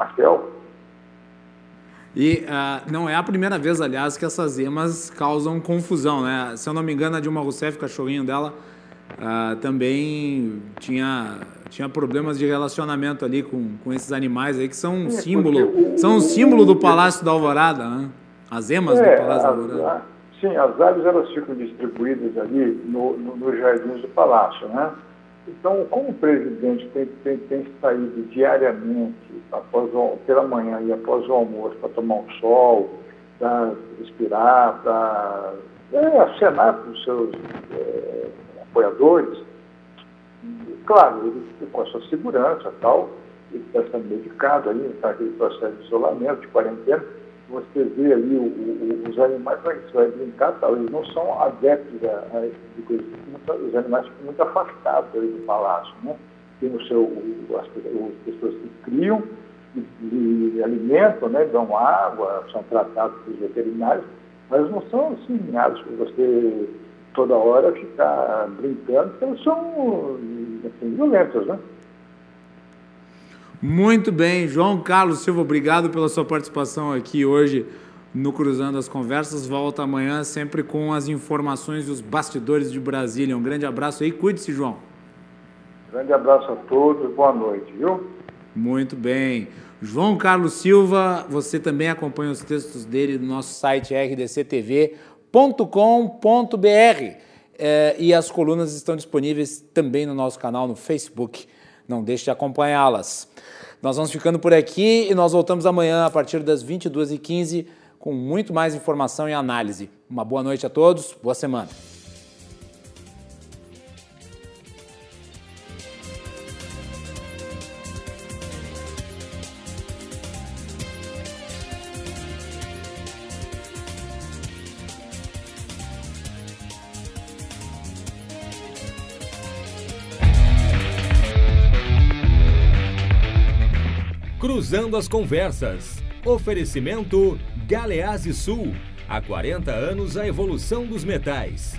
E uh, não é a primeira vez, aliás, que essas emas causam confusão, né? Se eu não me engano, a Dilma Rousseff, cachorrinho dela, uh, também tinha tinha problemas de relacionamento ali com, com esses animais aí que são um é, símbolo, são um símbolo do Palácio da Alvorada, né? As emas é, do Palácio as, da Alvorada. Sim, as aves elas ficam distribuídas ali no, no, nos jardins do palácio, né? Então, como o presidente tem, tem, tem saído diariamente após o, pela manhã e após o almoço para tomar um sol, para respirar, para é, acenar para os seus é, apoiadores, claro, ele com a sua segurança tal, ele está sendo medicado aí, está aquele processo de isolamento, de quarentena, você vê ali o, o, os animais, você vai brincar, tal, eles não são adeptos a, a esse tipo de coisa, os animais ficam muito afastados ali do palácio, né? Tem o seu, as, as pessoas que criam e, e alimentam, né, dão água, são tratados pelos veterinários, mas não são assim, para você toda hora ficar brincando, porque eles são assim, violentos, né? Muito bem, João Carlos Silva, obrigado pela sua participação aqui hoje no Cruzando as Conversas. Volta amanhã sempre com as informações dos bastidores de Brasília. Um grande abraço aí, cuide-se, João. Grande abraço a todos, boa noite, viu? Muito bem. João Carlos Silva, você também acompanha os textos dele no nosso site rdctv.com.br é, e as colunas estão disponíveis também no nosso canal no Facebook. Não deixe de acompanhá-las. Nós vamos ficando por aqui e nós voltamos amanhã a partir das 22h15 com muito mais informação e análise. Uma boa noite a todos, boa semana. Cruzando as Conversas. Oferecimento Galeazzi Sul. Há 40 anos a evolução dos metais.